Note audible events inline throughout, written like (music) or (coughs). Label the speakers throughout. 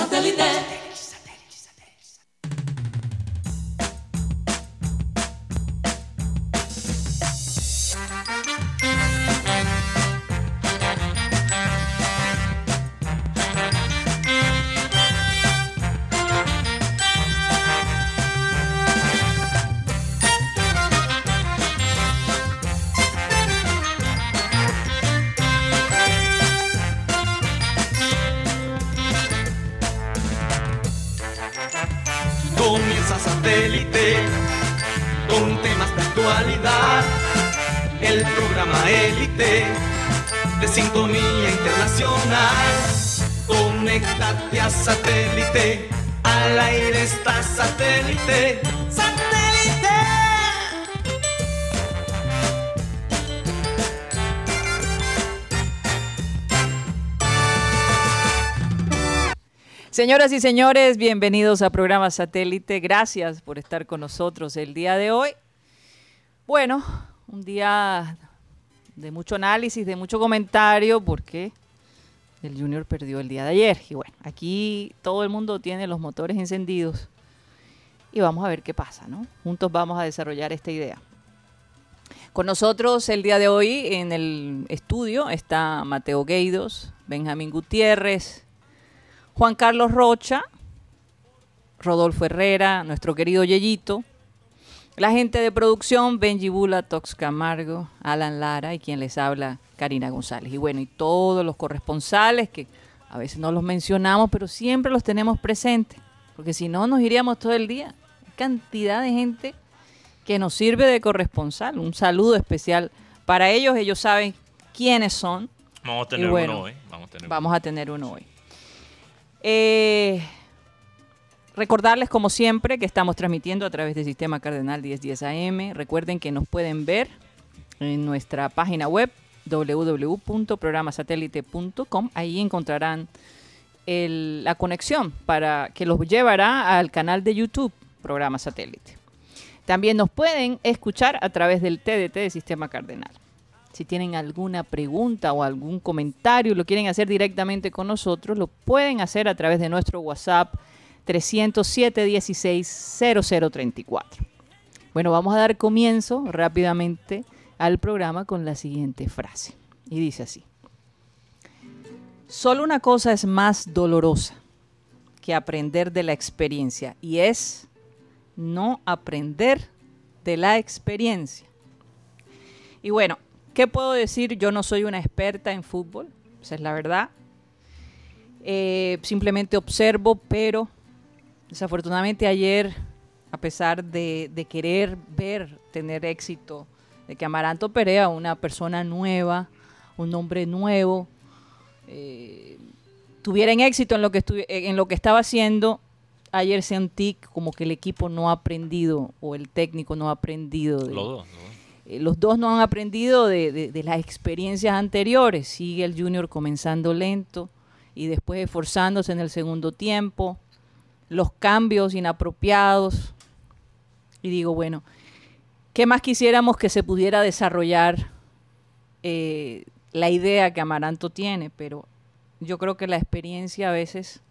Speaker 1: Satellite.
Speaker 2: Conéctate a satélite. Al aire está satélite. ¡Satélite!
Speaker 3: Señoras y señores, bienvenidos a programa Satélite. Gracias por estar con nosotros el día de hoy. Bueno, un día de mucho análisis, de mucho comentario, porque el Junior perdió el día de ayer. Y bueno, aquí todo el mundo tiene los motores encendidos y vamos a ver qué pasa, ¿no? Juntos vamos a desarrollar esta idea. Con nosotros el día de hoy en el estudio está Mateo Gueidos, Benjamín Gutiérrez, Juan Carlos Rocha, Rodolfo Herrera, nuestro querido Yeyito, la gente de producción, Benji Bula, Tox Camargo, Alan Lara y quien les habla, Karina González. Y bueno, y todos los corresponsales que a veces no los mencionamos, pero siempre los tenemos presentes, porque si no nos iríamos todo el día. Cantidad de gente que nos sirve de corresponsal. Un saludo especial para ellos, ellos saben quiénes son.
Speaker 4: Vamos a tener
Speaker 3: bueno,
Speaker 4: uno hoy. Vamos a tener
Speaker 3: Vamos a tener uno hoy. Eh, recordarles, como siempre, que estamos transmitiendo a través del sistema Cardenal 1010 AM. Recuerden que nos pueden ver en nuestra página web www.programasatélite.com. Ahí encontrarán la conexión para que los llevará al canal de YouTube Programa Satélite. También nos pueden escuchar a través del TDT de Sistema Cardenal. Si tienen alguna pregunta o algún comentario, lo quieren hacer directamente con nosotros, lo pueden hacer a través de nuestro WhatsApp 307 16 0034. Bueno, vamos a dar comienzo rápidamente al programa con la siguiente frase. Y dice así. Solo una cosa es más dolorosa que aprender de la experiencia y es no aprender de la experiencia. Y bueno, ¿qué puedo decir? Yo no soy una experta en fútbol, esa es la verdad. Eh, simplemente observo, pero desafortunadamente ayer, a pesar de, de querer ver tener éxito, de que Amaranto Perea, una persona nueva, un hombre nuevo, eh, tuvieran éxito en lo que en lo que estaba haciendo, ayer sentí como que el equipo no ha aprendido o el técnico no ha aprendido de,
Speaker 4: Los dos. los dos.
Speaker 3: eh, los dos no han aprendido de, de- de las experiencias anteriores. Sigue el Junior comenzando lento y después esforzándose en el segundo tiempo. Los cambios inapropiados. Y digo, bueno, ¿qué más quisiéramos que se pudiera desarrollar eh, la idea que Amaranto tiene? Pero yo creo que la experiencia a veces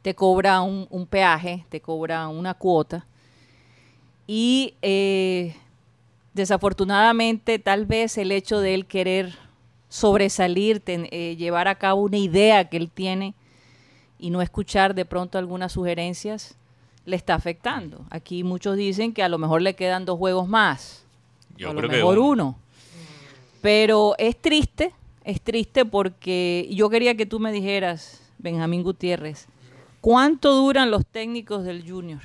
Speaker 3: te cobra un, peaje, te cobra una cuota. Y eh, desafortunadamente tal vez el hecho de él querer sobresalir, eh, llevar a cabo una idea que él tiene y no escuchar de pronto algunas sugerencias, le está afectando. Aquí muchos dicen que a lo mejor le quedan dos juegos más,
Speaker 4: Yo
Speaker 3: a lo
Speaker 4: creo que
Speaker 3: mejor
Speaker 4: uno.
Speaker 3: uno. Pero es triste, es triste porque yo quería que tú me dijeras, Benjamín Gutiérrez, ¿cuánto duran los técnicos del Junior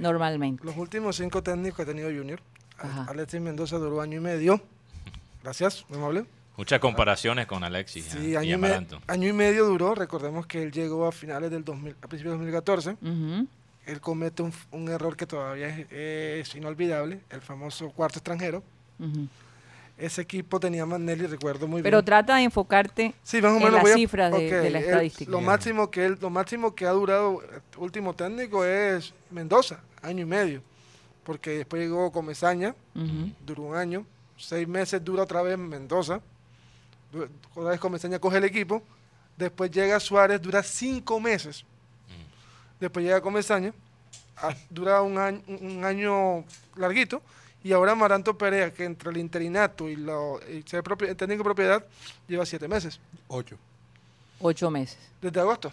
Speaker 3: normalmente?
Speaker 5: Los últimos cinco técnicos que ha tenido Junior.
Speaker 3: Ajá.
Speaker 5: Alexis Mendoza duró año y medio. Gracias, muy amable.
Speaker 4: Muchas comparaciones con Alexis
Speaker 5: Sí,
Speaker 4: y
Speaker 5: año y, me- año y medio duró. Recordemos que él llegó a finales del 2000, a principios de 2014.
Speaker 3: Ujú.
Speaker 5: Él comete un, un error que todavía es, es inolvidable, el famoso cuarto extranjero. Ese equipo tenía Manelli, recuerdo muy
Speaker 3: Pero
Speaker 5: bien.
Speaker 3: trata de enfocarte
Speaker 5: Sí, más o
Speaker 3: en
Speaker 5: menos
Speaker 3: las
Speaker 5: voy a-
Speaker 3: cifras de, la
Speaker 5: él-
Speaker 3: estadística.
Speaker 5: lo máximo que él, lo máximo que ha durado el último técnico es Mendoza, año y medio. Porque después llegó Comesaña, duró un año, seis meses dura otra vez Mendoza, otra vez Comesaña coge el equipo, Después llega Suárez, dura cinco meses. Después llega Comesaña, dura un año, un año larguito. Y ahora Maranto Perea, que entre el interinato y, lo, y ser propi- el técnico de propiedad, lleva siete meses.
Speaker 1: Ocho.
Speaker 3: Ocho meses.
Speaker 5: Desde agosto.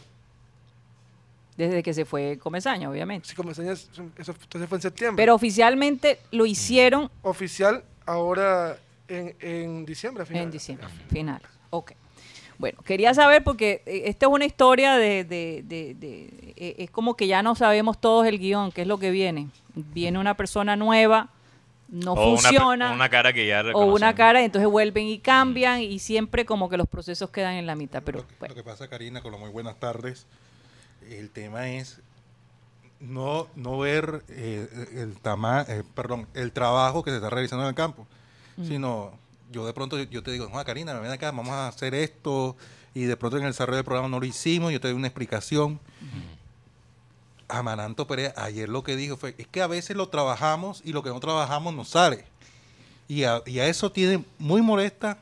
Speaker 3: Desde que se fue Comesaña, obviamente.
Speaker 5: Si Comesaña, es- eso entonces fue en septiembre.
Speaker 3: Pero oficialmente lo hicieron
Speaker 5: Oficial ahora en, en diciembre. a
Speaker 3: en diciembre, final. Ok. Bueno, quería saber porque eh, esta es una historia de, de- de- de- eh, es como que ya no sabemos todos el guion, qué es lo que viene. Viene una persona nueva, no
Speaker 4: o una,
Speaker 3: funciona,
Speaker 4: pe- una cara que ya
Speaker 3: o una cara, y entonces vuelven y cambian y siempre como que los procesos quedan en la mitad. Pero
Speaker 1: lo, que-
Speaker 3: bueno,
Speaker 1: lo que pasa, Karina, con lo muy buenas tardes, el tema es no, no ver eh, el tama, eh, perdón, el trabajo que se está realizando en el campo, sino yo de pronto yo te digo, no, Karina, ven acá, vamos a hacer esto, y de pronto en el desarrollo del programa no lo hicimos, yo te doy una explicación. Amaranto Pérez ayer lo que dijo fue, es que a veces lo trabajamos y lo que no trabajamos no sale. Y a, y a eso tiene muy molesta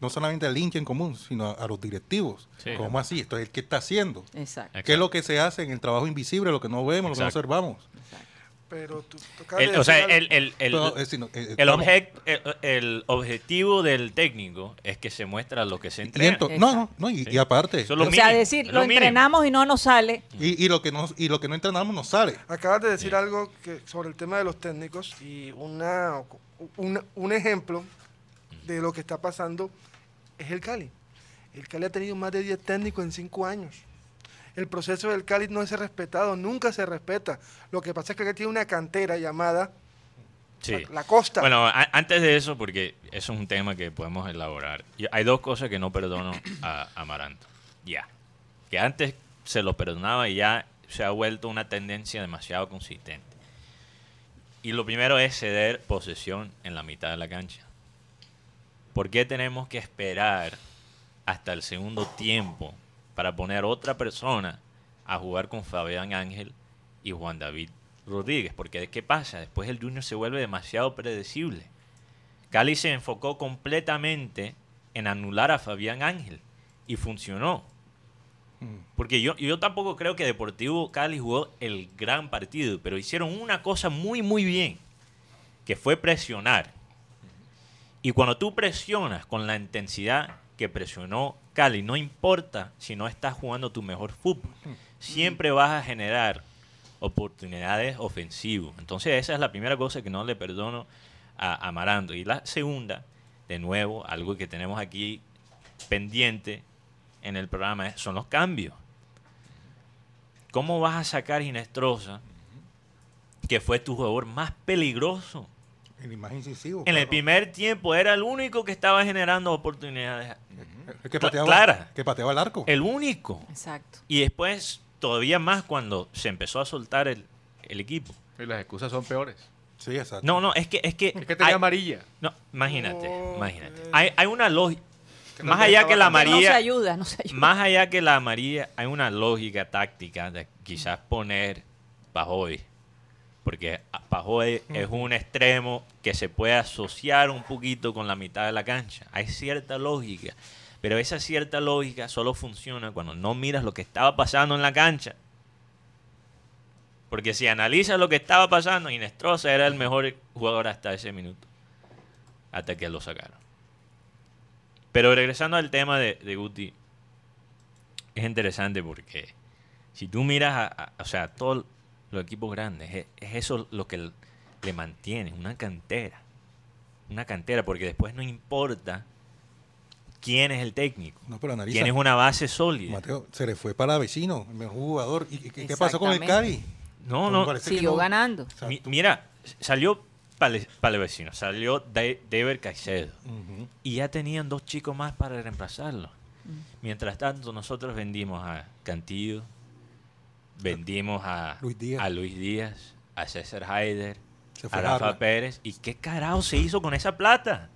Speaker 1: no solamente al hincha en común, sino a, a los directivos.
Speaker 4: Sí.
Speaker 1: ¿Cómo así? Esto es el que está haciendo.
Speaker 3: exacto.
Speaker 1: ¿Qué es lo que se hace en el trabajo invisible, lo que no vemos, lo que no
Speaker 4: Exacto.
Speaker 5: Pero tú,
Speaker 4: El- o sea, el, el, el,
Speaker 1: es decir, no, eh,
Speaker 4: el, el, el objetivo del técnico es que se muestra lo que se entrena.
Speaker 1: no, no, no, y,
Speaker 4: Sí.
Speaker 1: y aparte,
Speaker 4: Eso es lo
Speaker 3: O sea, decir, lo, entrenamos y no nos sale.
Speaker 1: y, y lo que no, y lo que no entrenamos nos sale.
Speaker 5: Acabas de decir algo que, sobre el tema de los técnicos y una, una- un ejemplo de lo que está pasando es el Cali. El Cali ha tenido más de 10 técnicos en 5 años. El proceso del Cali no es respetado, nunca se respeta. Lo que pasa es que aquí tiene una cantera llamada
Speaker 4: Sí.
Speaker 5: la, la Costa.
Speaker 4: Bueno, a- antes de eso, porque eso es un tema que podemos elaborar. Yo- hay dos cosas que no perdono (coughs) a a Amaranto. Ya. Que antes se lo perdonaba y ya se ha vuelto una tendencia demasiado consistente. Y lo primero es ceder posesión en la mitad de la cancha. ¿Por qué tenemos que esperar hasta el segundo tiempo para poner otra persona a jugar con Fabián Ángel y Juan David Rodríguez? Porque ¿qué pasa? Después el Junior se vuelve demasiado predecible. Cali se enfocó completamente en anular a Fabián Ángel y funcionó. Porque yo, yo tampoco creo que Deportivo Cali jugó el gran partido, pero hicieron una cosa muy, muy bien, que fue presionar. Y cuando tú presionas con la intensidad que presionó Cali, no importa si no estás jugando tu mejor fútbol, siempre vas a generar oportunidades ofensivas. Entonces esa es la primera cosa que no le perdono a Amarando. Y la segunda, de nuevo, algo que tenemos aquí pendiente en el programa son los cambios. ¿Cómo vas a sacar Ginestrosa, que fue tu jugador más peligroso?
Speaker 1: El más incisivo.
Speaker 4: En el primer tiempo era el único que estaba generando oportunidades.
Speaker 1: El (laughs) que pateaba,
Speaker 4: Clara.
Speaker 1: que pateaba el arco.
Speaker 4: El único.
Speaker 3: Exacto.
Speaker 4: Y después, todavía más cuando se empezó a soltar el, el equipo.
Speaker 6: Y las excusas son peores.
Speaker 1: Sí, exacto.
Speaker 4: No, no, es que... Es que,
Speaker 6: Es que tenía
Speaker 4: hay-
Speaker 6: amarilla.
Speaker 4: No, imagínate,
Speaker 5: Oh,
Speaker 4: imagínate. Hay, hay una lógica.
Speaker 6: No
Speaker 4: Más allá que la
Speaker 6: cambiando.
Speaker 3: No se
Speaker 4: amarilla...
Speaker 3: ayuda, no se ayuda.
Speaker 4: Más allá que la amarilla, hay una lógica táctica de quizás poner Pajoy. Porque Pajoy es un extremo que se puede asociar un poquito con la mitad de la cancha. Hay cierta lógica. Pero esa cierta lógica solo funciona cuando no miras lo que estaba pasando en la cancha. Porque si analizas lo que estaba pasando, Inestrosa era el mejor jugador hasta ese minuto. Hasta que lo sacaron. Pero regresando al tema de, de Guti, es interesante porque si tú miras a, o sea, todos los equipos grandes, es, es eso lo que le mantiene, una cantera. Una cantera, porque después no importa quién es el técnico.
Speaker 1: No, pero analiza.
Speaker 4: Tienes una base sólida.
Speaker 1: Mateo, se le fue para vecino, el mejor jugador. ¿Y qué, qué pasó con el?
Speaker 3: Exactamente.
Speaker 4: No,
Speaker 1: Me
Speaker 4: no.
Speaker 3: Siguió
Speaker 1: no.
Speaker 3: ganando.
Speaker 4: Mi- mira, salió Pale, Vecino, salió Da- David Caicedo. Y ya tenían dos chicos más para reemplazarlo. Mientras tanto, nosotros vendimos a Cantillo, vendimos a
Speaker 1: Luis Díaz.
Speaker 4: a, Luis Díaz, a César Haider, a Rafa. Pérez. ¿Y qué carajo se hizo con esa plata?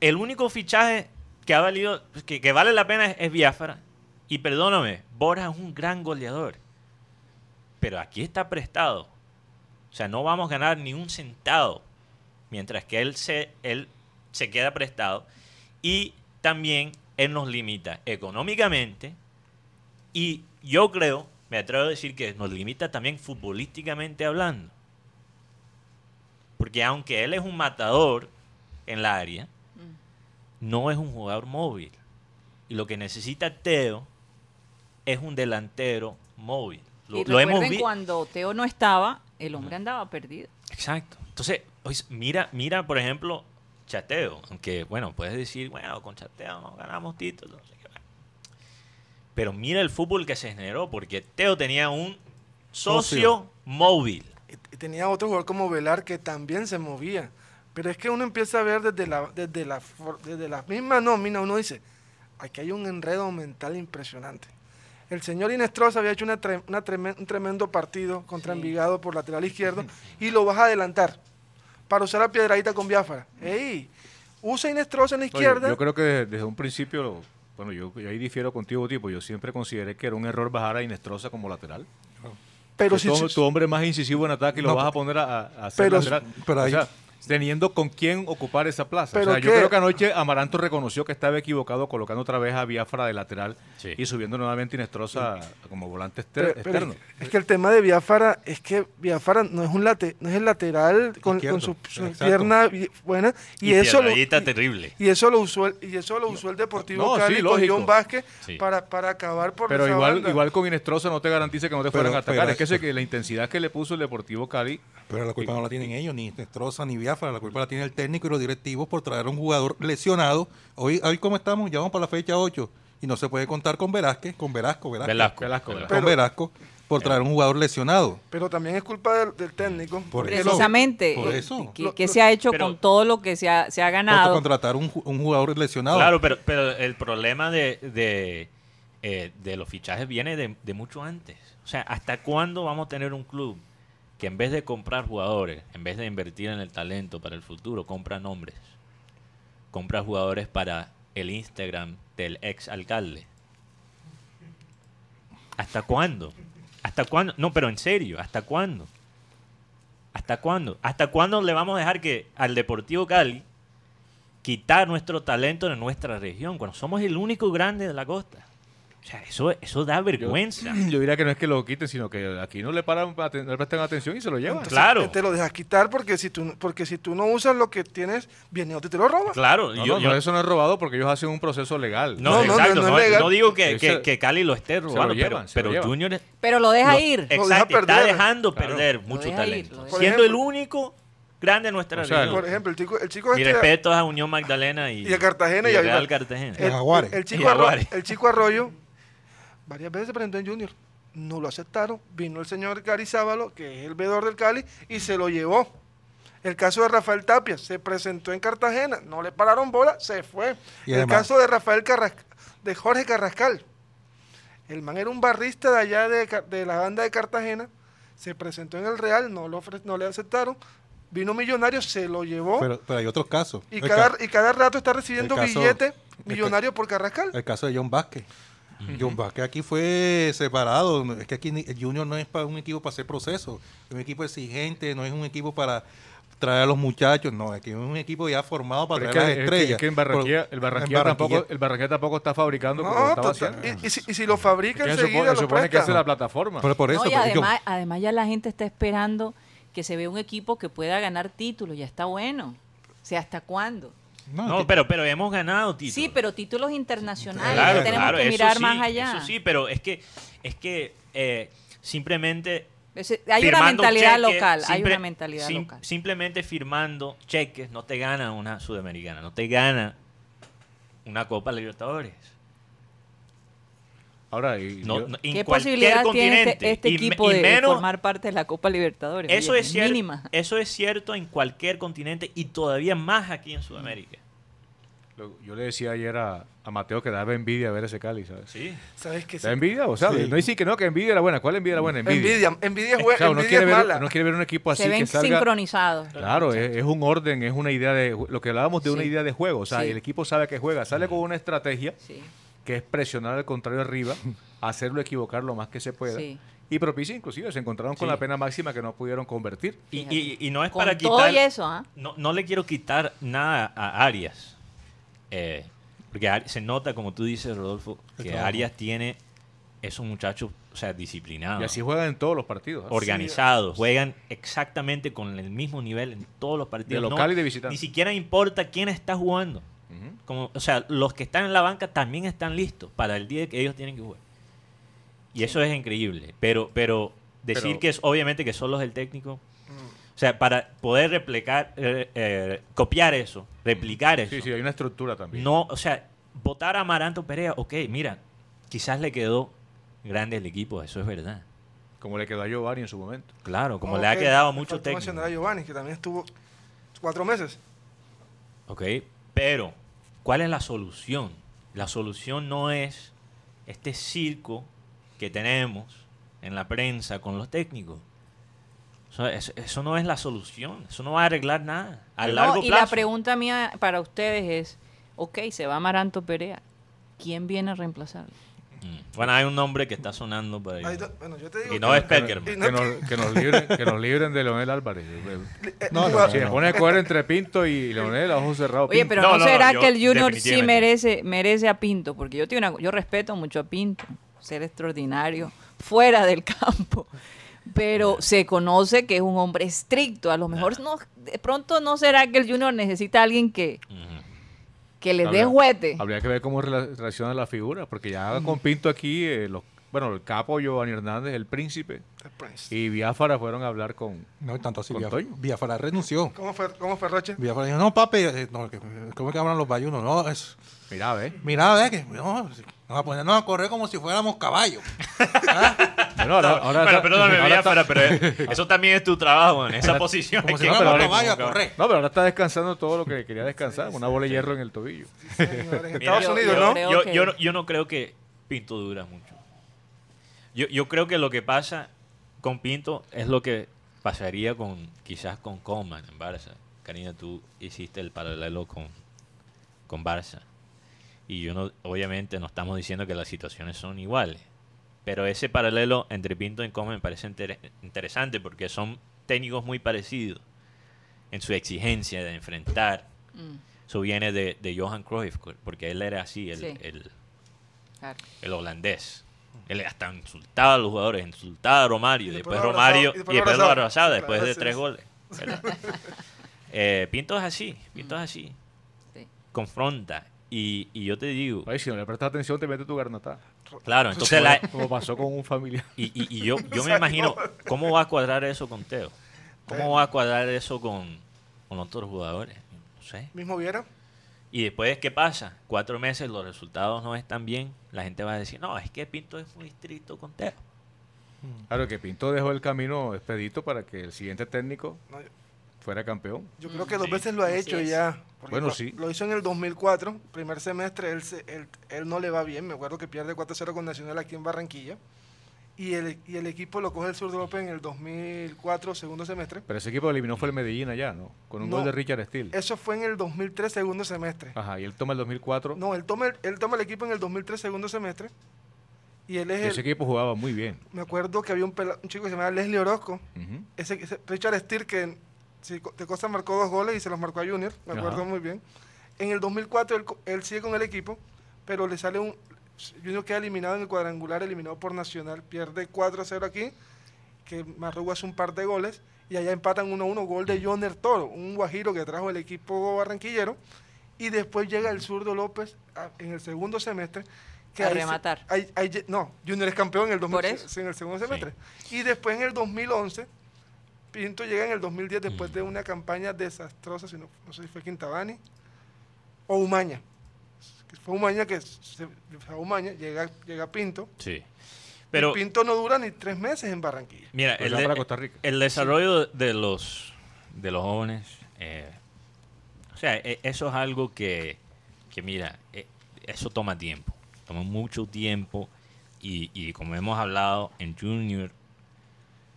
Speaker 4: El único fichaje que ha valido, que, que vale la pena es, es Biafra. Y perdóname, Borja es un gran goleador. Pero aquí está prestado. O sea, no vamos a ganar ni un centavo. Mientras que él se, él se queda prestado. Y también él nos limita económicamente y yo creo, me atrevo a decir que nos limita también futbolísticamente hablando. Porque aunque él es un matador en la área, no es un jugador móvil. Y lo que necesita Teo es un delantero móvil. Lo,
Speaker 3: y
Speaker 4: lo hemos
Speaker 3: recuerden
Speaker 4: visto.
Speaker 3: cuando Teo no estaba, el hombre andaba perdido.
Speaker 4: Exacto. Entonces, mira, mira, por ejemplo, Chateo. Aunque, bueno, puedes decir, bueno, con Chateo no ganamos títulos. no sé qué. Pero mira el fútbol que se generó, porque Teo tenía un socio,
Speaker 1: Socio.
Speaker 4: móvil.
Speaker 5: Tenía otro jugador como Velar que también se movía. Pero es que uno empieza a ver desde la, desde la, desde la misma nómina, uno dice, aquí hay un enredo mental impresionante. El señor Inestrosa había hecho una tre- una tremen- un tremendo partido contra
Speaker 3: Sí.
Speaker 5: Envigado por lateral (laughs) izquierdo y lo vas a adelantar para usar la piedradita con Biafara. ¡Ey! Usa Inestrosa en la
Speaker 6: Oye,
Speaker 5: izquierda.
Speaker 6: yo creo que desde, desde un principio, bueno, yo, yo ahí difiero contigo, tipo. Yo siempre consideré que era un error bajar a Inestrosa como lateral.
Speaker 5: pero si,
Speaker 6: tu,
Speaker 5: si-
Speaker 6: tu hombre más incisivo en ataque y lo
Speaker 1: No,
Speaker 6: vas a poner a, a hacer
Speaker 5: pero-
Speaker 6: lateral.
Speaker 1: pero
Speaker 6: o
Speaker 1: ahí-
Speaker 6: sea, teniendo con quién ocupar esa plaza.
Speaker 5: ¿Pero
Speaker 6: o sea, yo creo que anoche Amaranto reconoció que estaba equivocado colocando otra vez a Biafra de lateral
Speaker 4: Sí.
Speaker 6: y subiendo nuevamente a Inestrosa como volante
Speaker 5: pero-
Speaker 6: exter-
Speaker 5: pero
Speaker 6: externo.
Speaker 5: es que el tema de Biafara es que Biafara no es un late, no es el lateral con, con su, su pierna buena y,
Speaker 4: Y,
Speaker 5: eso lo, y-
Speaker 4: terrible.
Speaker 5: Y eso lo usó el, y eso lo usó el Deportivo
Speaker 6: No, sí,
Speaker 5: Cali con
Speaker 6: lógico.
Speaker 5: John Vázquez
Speaker 4: Sí.
Speaker 5: para, para acabar por
Speaker 6: Pero
Speaker 5: esa
Speaker 6: igual,
Speaker 5: banda.
Speaker 6: igual con Inestrosa no te garantiza que no te
Speaker 1: Pero-
Speaker 6: fueran a atacar.
Speaker 1: pero-
Speaker 6: es que, que la intensidad que le puso el Deportivo Cali
Speaker 1: Pero la culpa no la tienen ellos, ni Nestroza, ni Biafra. La culpa la tiene el técnico y los directivos por traer a un jugador lesionado. Hoy, hoy ¿cómo estamos? Ya vamos para la fecha 8. Y no se puede contar con Velázquez, con Velasco, Velasco.
Speaker 4: Velasco.
Speaker 6: Velasco,
Speaker 4: Velasco.
Speaker 1: Con Velasco por traer un jugador lesionado.
Speaker 5: Pero también es culpa del, del técnico.
Speaker 1: Por eso.
Speaker 3: Precisamente,
Speaker 1: por
Speaker 3: eh,
Speaker 1: eso.
Speaker 3: ¿qué,
Speaker 5: Lo-
Speaker 3: qué
Speaker 5: lo-
Speaker 3: se ha hecho
Speaker 4: pero-
Speaker 3: con todo lo que se ha, se ha ganado?
Speaker 1: contratar un, un jugador lesionado.
Speaker 4: Claro, pero, pero el problema de, de, eh, de los fichajes viene de, de mucho antes. O sea, ¿hasta cuándo vamos a tener un club que en vez de comprar jugadores, en vez de invertir en el talento para el futuro, compra nombres? Compra jugadores para el Instagram del ex alcalde. ¿Hasta cuándo? ¿Hasta cuándo? No, pero en serio, ¿hasta cuándo? ¿Hasta cuándo? ¿Hasta cuándo le vamos a dejar que al Deportivo Cali quitar nuestro talento de nuestra región cuando somos el único grande de la costa? O sea, eso, eso da vergüenza. (clears throat)
Speaker 6: Yo diría que no es que lo quiten, sino que aquí no le paran, aten- no le prestan atención y se lo llevan.
Speaker 5: Entonces,
Speaker 4: Claro.
Speaker 5: Te lo dejas quitar porque si tú, porque si tú no usas lo que tienes, viene otro y te lo roba.
Speaker 4: Claro,
Speaker 6: No,
Speaker 4: yo,
Speaker 6: no,
Speaker 4: yo-
Speaker 6: no, eso no es robado porque ellos hacen un proceso legal.
Speaker 4: no,
Speaker 5: No, no,
Speaker 4: exacto,
Speaker 5: no, no
Speaker 4: no,
Speaker 5: es legal.
Speaker 4: no digo que, que- Cali lo esté robando,
Speaker 6: llevan,
Speaker 4: pero. Junior es-
Speaker 3: Pero lo deja
Speaker 4: lo-
Speaker 3: ir.
Speaker 5: deja
Speaker 4: Exacto, está dejando
Speaker 6: Claro.
Speaker 4: perder mucho
Speaker 3: deja
Speaker 4: talento.
Speaker 5: ir.
Speaker 4: Siendo el único grande de nuestra
Speaker 6: O sea,
Speaker 4: región.
Speaker 5: Por ejemplo, el chico, el chico
Speaker 4: Mi
Speaker 5: este-
Speaker 4: respeto a Unión Magdalena y,
Speaker 5: Y a Cartagena y a
Speaker 4: Real. Cartagena.
Speaker 5: el,
Speaker 1: Jaguares.
Speaker 5: el
Speaker 4: Y
Speaker 5: chico Arro-
Speaker 4: Jaguares.
Speaker 5: el chico Arroyo varias veces se presentó en Junior. No lo aceptaron. Vino el señor Gary Sábalo, que es el veedor del Cali, y se lo llevó. El caso de Rafael Tapia se presentó en Cartagena, no le pararon bola, se fue.
Speaker 1: Y
Speaker 5: el
Speaker 1: además-
Speaker 5: caso de Rafael Carras- de Jorge Carrascal. El man era un barrista de allá de, de la banda de Cartagena, se presentó en el Real, no, lo ofre- no le aceptaron. Vino Millonario, se lo llevó
Speaker 1: Pero, pero hay otros casos.
Speaker 5: y, cada,
Speaker 1: ca-
Speaker 5: y cada rato está recibiendo billetes millonarios por Carrascal.
Speaker 1: El caso de John Vázquez. John Vázquez aquí fue separado. Es que aquí ni- el Junior no es para un equipo para hacer proceso. Es un equipo exigente, no es un equipo para traer a los muchachos. No, aquí es un equipo ya formado para
Speaker 6: Pero es
Speaker 1: traer
Speaker 6: que,
Speaker 1: las
Speaker 6: es que-
Speaker 1: estrellas.
Speaker 6: es que en Barranquilla,
Speaker 1: Por-
Speaker 6: el Barranquilla,
Speaker 1: en
Speaker 6: tampoco, el Barranquilla tampoco está fabricando
Speaker 5: No,
Speaker 6: haciendo.
Speaker 5: y, y si, y si lo fabrica
Speaker 6: Que se
Speaker 5: enseguida
Speaker 6: supone, se
Speaker 5: lo
Speaker 6: supone que es la plataforma.
Speaker 1: Pero por eso,
Speaker 3: No, y
Speaker 1: pero yo-
Speaker 3: además, además ya la gente está esperando que se vea un equipo que pueda ganar títulos, ya está bueno. O sea, ¿hasta cuándo?
Speaker 1: No,
Speaker 4: No, pero, pero hemos ganado títulos.
Speaker 3: Sí, pero títulos internacionales,
Speaker 4: Claro,
Speaker 3: tenemos
Speaker 4: claro,
Speaker 3: que
Speaker 4: eso
Speaker 3: mirar
Speaker 4: sí,
Speaker 3: más allá.
Speaker 4: Eso sí, pero es que, es que eh, simplemente
Speaker 3: hay una mentalidad
Speaker 4: cheques,
Speaker 3: local, hay
Speaker 4: simple-
Speaker 3: una mentalidad
Speaker 4: sim-
Speaker 3: local.
Speaker 4: Simplemente firmando cheques no te gana una sudamericana, no te gana una Copa Libertadores.
Speaker 6: Ahora, y
Speaker 4: No,
Speaker 6: yo-
Speaker 4: no- en
Speaker 3: ¿Qué
Speaker 4: cualquier
Speaker 3: posibilidad tiene
Speaker 4: continente.
Speaker 3: este, este
Speaker 4: Y
Speaker 3: equipo
Speaker 4: y
Speaker 3: de,
Speaker 4: menos-
Speaker 3: formar parte de la Copa Libertadores?
Speaker 4: Eso
Speaker 3: Oye,
Speaker 4: es, cierto,
Speaker 3: mínima.
Speaker 4: eso es cierto en cualquier continente y todavía más aquí en Sudamérica.
Speaker 6: lo- yo le decía ayer a, a Mateo que daba envidia ver ese Cali, ¿sabes?
Speaker 4: Sí.
Speaker 5: ¿Sabes qué?
Speaker 6: ¿Da envidia? O sea,
Speaker 1: Sí.
Speaker 6: no dice que no, que envidia era buena. ¿Cuál envidia era buena? Envidia.
Speaker 5: Envidia, envidia es,
Speaker 6: O
Speaker 5: buena,
Speaker 6: sea, uno
Speaker 5: envidia
Speaker 6: quiere,
Speaker 5: es
Speaker 6: ver,
Speaker 5: mala.
Speaker 6: uno quiere ver un equipo así
Speaker 3: Se ven
Speaker 6: que salga...
Speaker 3: sincronizados.
Speaker 6: Claro, es, es un orden, es una idea de... Lo que hablábamos de una idea de juego. O sea,
Speaker 3: Sí.
Speaker 6: el equipo sabe que juega. Sale con una estrategia
Speaker 3: Sí,
Speaker 6: que es presionar al contrario arriba, (laughs) hacerlo equivocar lo más que se pueda.
Speaker 3: sí.
Speaker 6: Y propicia inclusive, se encontraron con
Speaker 4: Sí.
Speaker 6: la pena máxima que no pudieron convertir.
Speaker 4: Y, y- y no es
Speaker 3: Con
Speaker 4: para
Speaker 3: todo
Speaker 4: quitar...
Speaker 3: y eso, ¿ah?
Speaker 4: No, no le quiero quitar nada a Arias. Eh, Porque se nota, como tú dices, Rodolfo, que. Arias tiene esos muchachos, o sea,
Speaker 6: Y
Speaker 4: disciplinados,
Speaker 6: así juegan en todos los partidos. ¿eh?
Speaker 4: organizados, juegan exactamente con el mismo nivel en todos los partidos.
Speaker 6: De
Speaker 4: No-
Speaker 6: local y de visitante.
Speaker 4: Ni siquiera importa quién está jugando. Como, o sea, los que están en la banca también están listos para el día que ellos tienen que jugar. Y eso es increíble. Pero, pero decir
Speaker 6: Pero-
Speaker 4: que es obviamente que son los del técnico. O sea, para poder replicar, eh, eh, copiar eso, replicar eso.
Speaker 6: Sí, sí, hay una estructura también.
Speaker 4: No, o sea, votar a Amaranto Perea, ok, mira, quizás le quedó grande el equipo, eso es verdad.
Speaker 6: Como le quedó a Giovanni en su momento.
Speaker 4: Claro, como le ha quedado
Speaker 5: me
Speaker 4: mucho
Speaker 5: faltó mencionar a
Speaker 4: técnico.
Speaker 5: Giovanni, que también estuvo cuatro meses.
Speaker 4: Ok, pero ¿cuál es la solución? La solución no es este circo que tenemos en la prensa con los técnicos. Eso, eso- eso no es la solución, eso no va a arreglar nada a
Speaker 3: No,
Speaker 4: largo
Speaker 3: y
Speaker 4: plazo.
Speaker 3: la pregunta mía para ustedes es, ok, se va Amaranto Perea, ¿quién viene a reemplazarlo?
Speaker 4: Mm. Bueno, hay un nombre que está sonando por ahí.
Speaker 5: Ahí está- bueno, yo te digo
Speaker 4: Y no
Speaker 5: que-
Speaker 4: es Peckerman.
Speaker 6: Que nos, que nos libren, que nos libren de Leonel Álvarez. (laughs)
Speaker 5: eh,
Speaker 1: No, no,
Speaker 6: Si me pone a coger entre Pinto y Leonel, a ojos cerrados.
Speaker 3: Oye,
Speaker 6: Pinto.
Speaker 3: pero
Speaker 4: No,
Speaker 3: no,
Speaker 4: no, no,
Speaker 3: será
Speaker 4: yo
Speaker 3: que el Junior sí
Speaker 4: definitivamente.
Speaker 3: merece, merece a Pinto, porque yo tengo una, yo respeto mucho a Pinto, ser extraordinario, fuera del campo. Pero se conoce que es un hombre estricto. A lo mejor no, de pronto no será que el Junior necesita a alguien que,
Speaker 4: Ujú.
Speaker 3: Que le dé
Speaker 6: Habría-
Speaker 3: juguete.
Speaker 6: Habría que ver cómo reacciona la figura, porque ya con Pinto aquí, eh, los, bueno, el capo Giovanni Hernández, el príncipe,
Speaker 5: el
Speaker 6: y Biafara fueron a hablar con...
Speaker 1: No, tanto así. Villafara renunció.
Speaker 5: ¿Cómo fue, cómo fue Roche?
Speaker 1: Villafara dijo, no, papi, eh, no, que- ¿cómo que hablan los bayunos? No, es...
Speaker 6: Mira, ve.
Speaker 1: Mira, ve que no, nos a ponernos a correr como si fuéramos caballos. (laughs)
Speaker 6: Bueno, ahora, ahora
Speaker 4: bueno, perdóname,
Speaker 6: ahora está-
Speaker 4: pero (laughs) eso también es tu trabajo en esa posición.
Speaker 1: Como si
Speaker 4: que
Speaker 1: fuéramos
Speaker 4: correr
Speaker 1: caballos a
Speaker 4: como
Speaker 1: correr.
Speaker 6: No, pero ahora está descansando todo lo que quería descansar, una bola de hierro en el tobillo.
Speaker 5: Señores, Estados
Speaker 3: yo-
Speaker 5: Unidos,
Speaker 3: yo
Speaker 5: ¿no?
Speaker 3: creo
Speaker 4: Yo,
Speaker 3: que-
Speaker 4: no- yo no creo que Pinto dura mucho. Yo, yo creo que lo que pasa con Pinto es lo que pasaría con quizás con Coman en Barça. Karina, tú hiciste el paralelo con, con Barça. Y yo no, obviamente no estamos diciendo que las situaciones son iguales. Pero ese paralelo entre Pinto y Coman me parece inter- interesante porque son técnicos muy parecidos en su exigencia de enfrentar.
Speaker 3: Mm,
Speaker 4: Eso viene de, de Johan Cruyff, porque él era así, el,
Speaker 3: Sí.
Speaker 4: el-
Speaker 3: claro.
Speaker 4: el holandés. Él hasta insultaba a los jugadores, insultaba a Romario,
Speaker 5: Y después
Speaker 4: después Romario,
Speaker 5: y
Speaker 4: y
Speaker 5: después lo abrazaba
Speaker 4: después de tres goles. (laughs) Eh, Pinto es así, Pinto es así.
Speaker 3: Sí.
Speaker 4: Confronta. Y, y yo te digo,
Speaker 6: Oye, si no le prestas atención, te mete tu garnata.
Speaker 4: claro, entonces la-
Speaker 6: Como pasó con un familiar. (laughs)
Speaker 4: y, y- y yo, yo me imagino, ¿cómo va a cuadrar eso con Teo? ¿Cómo va a cuadrar eso con, con otros jugadores? No sé.
Speaker 5: Mismo Viera.
Speaker 4: Y después, ¿qué pasa? Cuatro meses, los resultados no están bien. La gente va a decir, no, es que Pinto es muy estricto con Teo.
Speaker 6: Claro, que Pinto dejó el camino expedito para que el siguiente técnico
Speaker 5: No,
Speaker 6: fuera campeón.
Speaker 5: Yo creo que dos
Speaker 4: Sí.
Speaker 5: veces lo ha hecho ya.
Speaker 6: Bueno,
Speaker 5: lo,
Speaker 6: sí.
Speaker 5: Lo hizo en el 2004, primer semestre, él, se- él, él no le va bien. Me acuerdo que pierde 4-0 con Nacional aquí en Barranquilla. Y el, y el equipo lo coge el Sur de López en el 2004, segundo semestre.
Speaker 6: Pero ese equipo que eliminó fue el Medellín allá, ¿no? Con un
Speaker 5: No.
Speaker 6: gol de Richard Steele.
Speaker 5: Eso fue en el 2003, segundo semestre.
Speaker 6: Ajá, y él toma el 2004.
Speaker 5: No, él toma, el, él toma el equipo en el 2003, segundo semestre. Y él es
Speaker 6: y ese
Speaker 5: el,
Speaker 6: equipo jugaba muy bien.
Speaker 5: Me acuerdo que había un, pela- un chico que se llamaba Leslie Orozco. Ese, ese Richard Steer que sí, de Costa marcó dos goles y se los marcó a Junior, me acuerdo
Speaker 6: Ajá.
Speaker 5: muy bien. En el 2004 él, sigue con el equipo, pero le sale un... Junior queda eliminado en el cuadrangular, eliminado por Nacional, pierde 4-0 aquí, que Marrugo hace un par de goles, y allá empatan 1-1, gol de Joner Toro, un guajiro que trajo el equipo barranquillero, y después llega el zurdo López a- en el segundo semestre.
Speaker 3: A
Speaker 5: ahí se-
Speaker 3: rematar.
Speaker 5: no, Junior es campeón en el, 2000
Speaker 3: Por eso.
Speaker 5: sí, en el segundo semestre. Y después en el 2011, Pinto llega en el 2010 después de una campaña desastrosa, si no, no sé si fue Quintabani o Umaña. Que Fue Umaña que se, fue a Umaña, llega, llega Pinto.
Speaker 4: Sí.
Speaker 5: Pero Pinto no dura ni tres meses en Barranquilla.
Speaker 4: mira,
Speaker 6: Pues
Speaker 4: el, de-
Speaker 6: para Costa Rica.
Speaker 4: el desarrollo de los, de los jóvenes, eh, o sea, e- eso es algo que, que mira, eh, eso toma tiempo, toma mucho tiempo y, y como hemos hablado en Junior,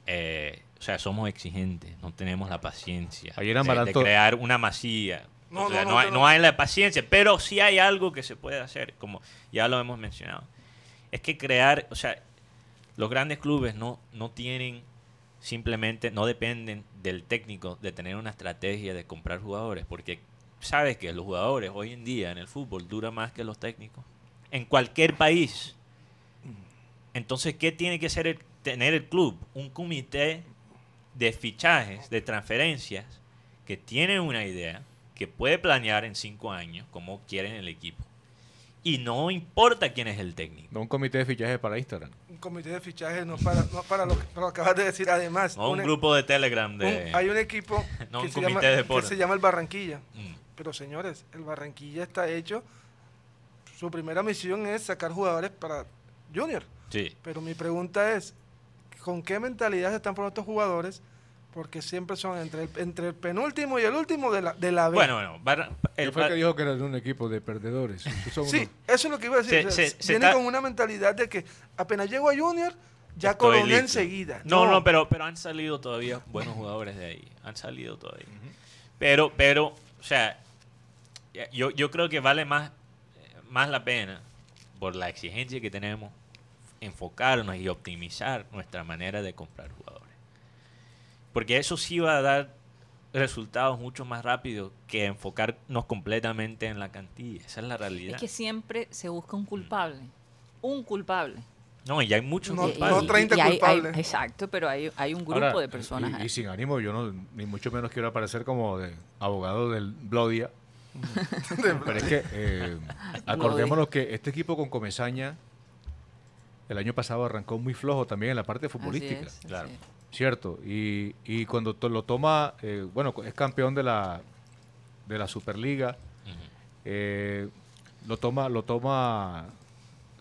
Speaker 4: eh, o sea, somos exigentes, no tenemos la paciencia
Speaker 6: Ayer
Speaker 4: de- crear una masía.
Speaker 5: No,
Speaker 4: o sea,
Speaker 5: no,
Speaker 4: no,
Speaker 5: no,
Speaker 4: hay,
Speaker 5: no.
Speaker 4: no hay la paciencia, pero sí hay algo que se puede hacer, como ya lo hemos mencionado. Es que crear, o sea, los grandes clubes no, no tienen simplemente, no dependen del técnico de tener una estrategia de comprar jugadores, porque sabes que los jugadores hoy en día en el fútbol duran más que los técnicos. En cualquier país. Entonces, ¿qué tiene que hacer el- tener el club? Un comité de fichajes, de transferencias, que tiene una idea, que puede planear en cinco años cómo quieren el equipo. Y no importa quién es el técnico.
Speaker 6: No un comité de fichaje para Instagram.
Speaker 5: Un comité de fichaje no para, no para lo que para lo que acabas de decir. Además,
Speaker 4: No un
Speaker 5: un-
Speaker 4: grupo de Telegram de...
Speaker 5: un- hay un equipo (laughs)
Speaker 4: No,
Speaker 5: que,
Speaker 4: un
Speaker 5: se
Speaker 4: comité
Speaker 5: llama,
Speaker 4: de
Speaker 5: que se llama el Barranquilla.
Speaker 4: Mm,
Speaker 5: Pero señores, el Barranquilla está hecho. Su primera misión es sacar jugadores para Junior.
Speaker 4: sí.
Speaker 5: Pero mi pregunta es, ¿con qué mentalidad se están formando estos jugadores? Porque siempre son entre el, entre el penúltimo y el último de la, de la B.
Speaker 4: Bueno, bueno. Bar- el
Speaker 6: fue el que dijo que era de un equipo de perdedores. Son
Speaker 5: Sí,
Speaker 6: unos-
Speaker 5: eso es lo que iba a decir.
Speaker 4: Se-
Speaker 5: o sea,
Speaker 4: se- se
Speaker 5: viene
Speaker 4: está-
Speaker 5: con una mentalidad de que apenas llego a Junior, ya
Speaker 4: Estoy
Speaker 5: coroné
Speaker 4: listo.
Speaker 5: enseguida.
Speaker 4: No, no, pero, pero han salido todavía buenos jugadores de ahí. Han salido todavía. Pero, pero, o sea, yo, yo creo que vale más, más la pena, por la exigencia que tenemos, enfocarnos y optimizar nuestra manera de comprar jugadores. Porque eso sí va a dar resultados mucho más rápido que enfocarnos completamente en la cantilla. Esa es la realidad.
Speaker 3: Es que siempre se busca un culpable. Un culpable.
Speaker 4: No, y hay muchos
Speaker 5: No-
Speaker 4: culpables.
Speaker 5: no 30
Speaker 3: hay- hay-
Speaker 5: culpables.
Speaker 3: exacto, pero hay, hay un grupo
Speaker 6: Ahora,
Speaker 3: de personas.
Speaker 6: Y,
Speaker 3: ahí.
Speaker 6: y sin ánimo, yo no, ni mucho menos quiero aparecer como de abogado del Blodia. (laughs) Pero es que eh, acordémonos que este equipo con Comesaña el año pasado arrancó muy flojo también en la parte
Speaker 3: Así
Speaker 6: futbolística.
Speaker 3: así
Speaker 4: claro.
Speaker 3: es.
Speaker 6: Cierto. Y, y cuando to- lo toma, eh, bueno, es campeón de la, de la Superliga, eh, lo toma, lo toma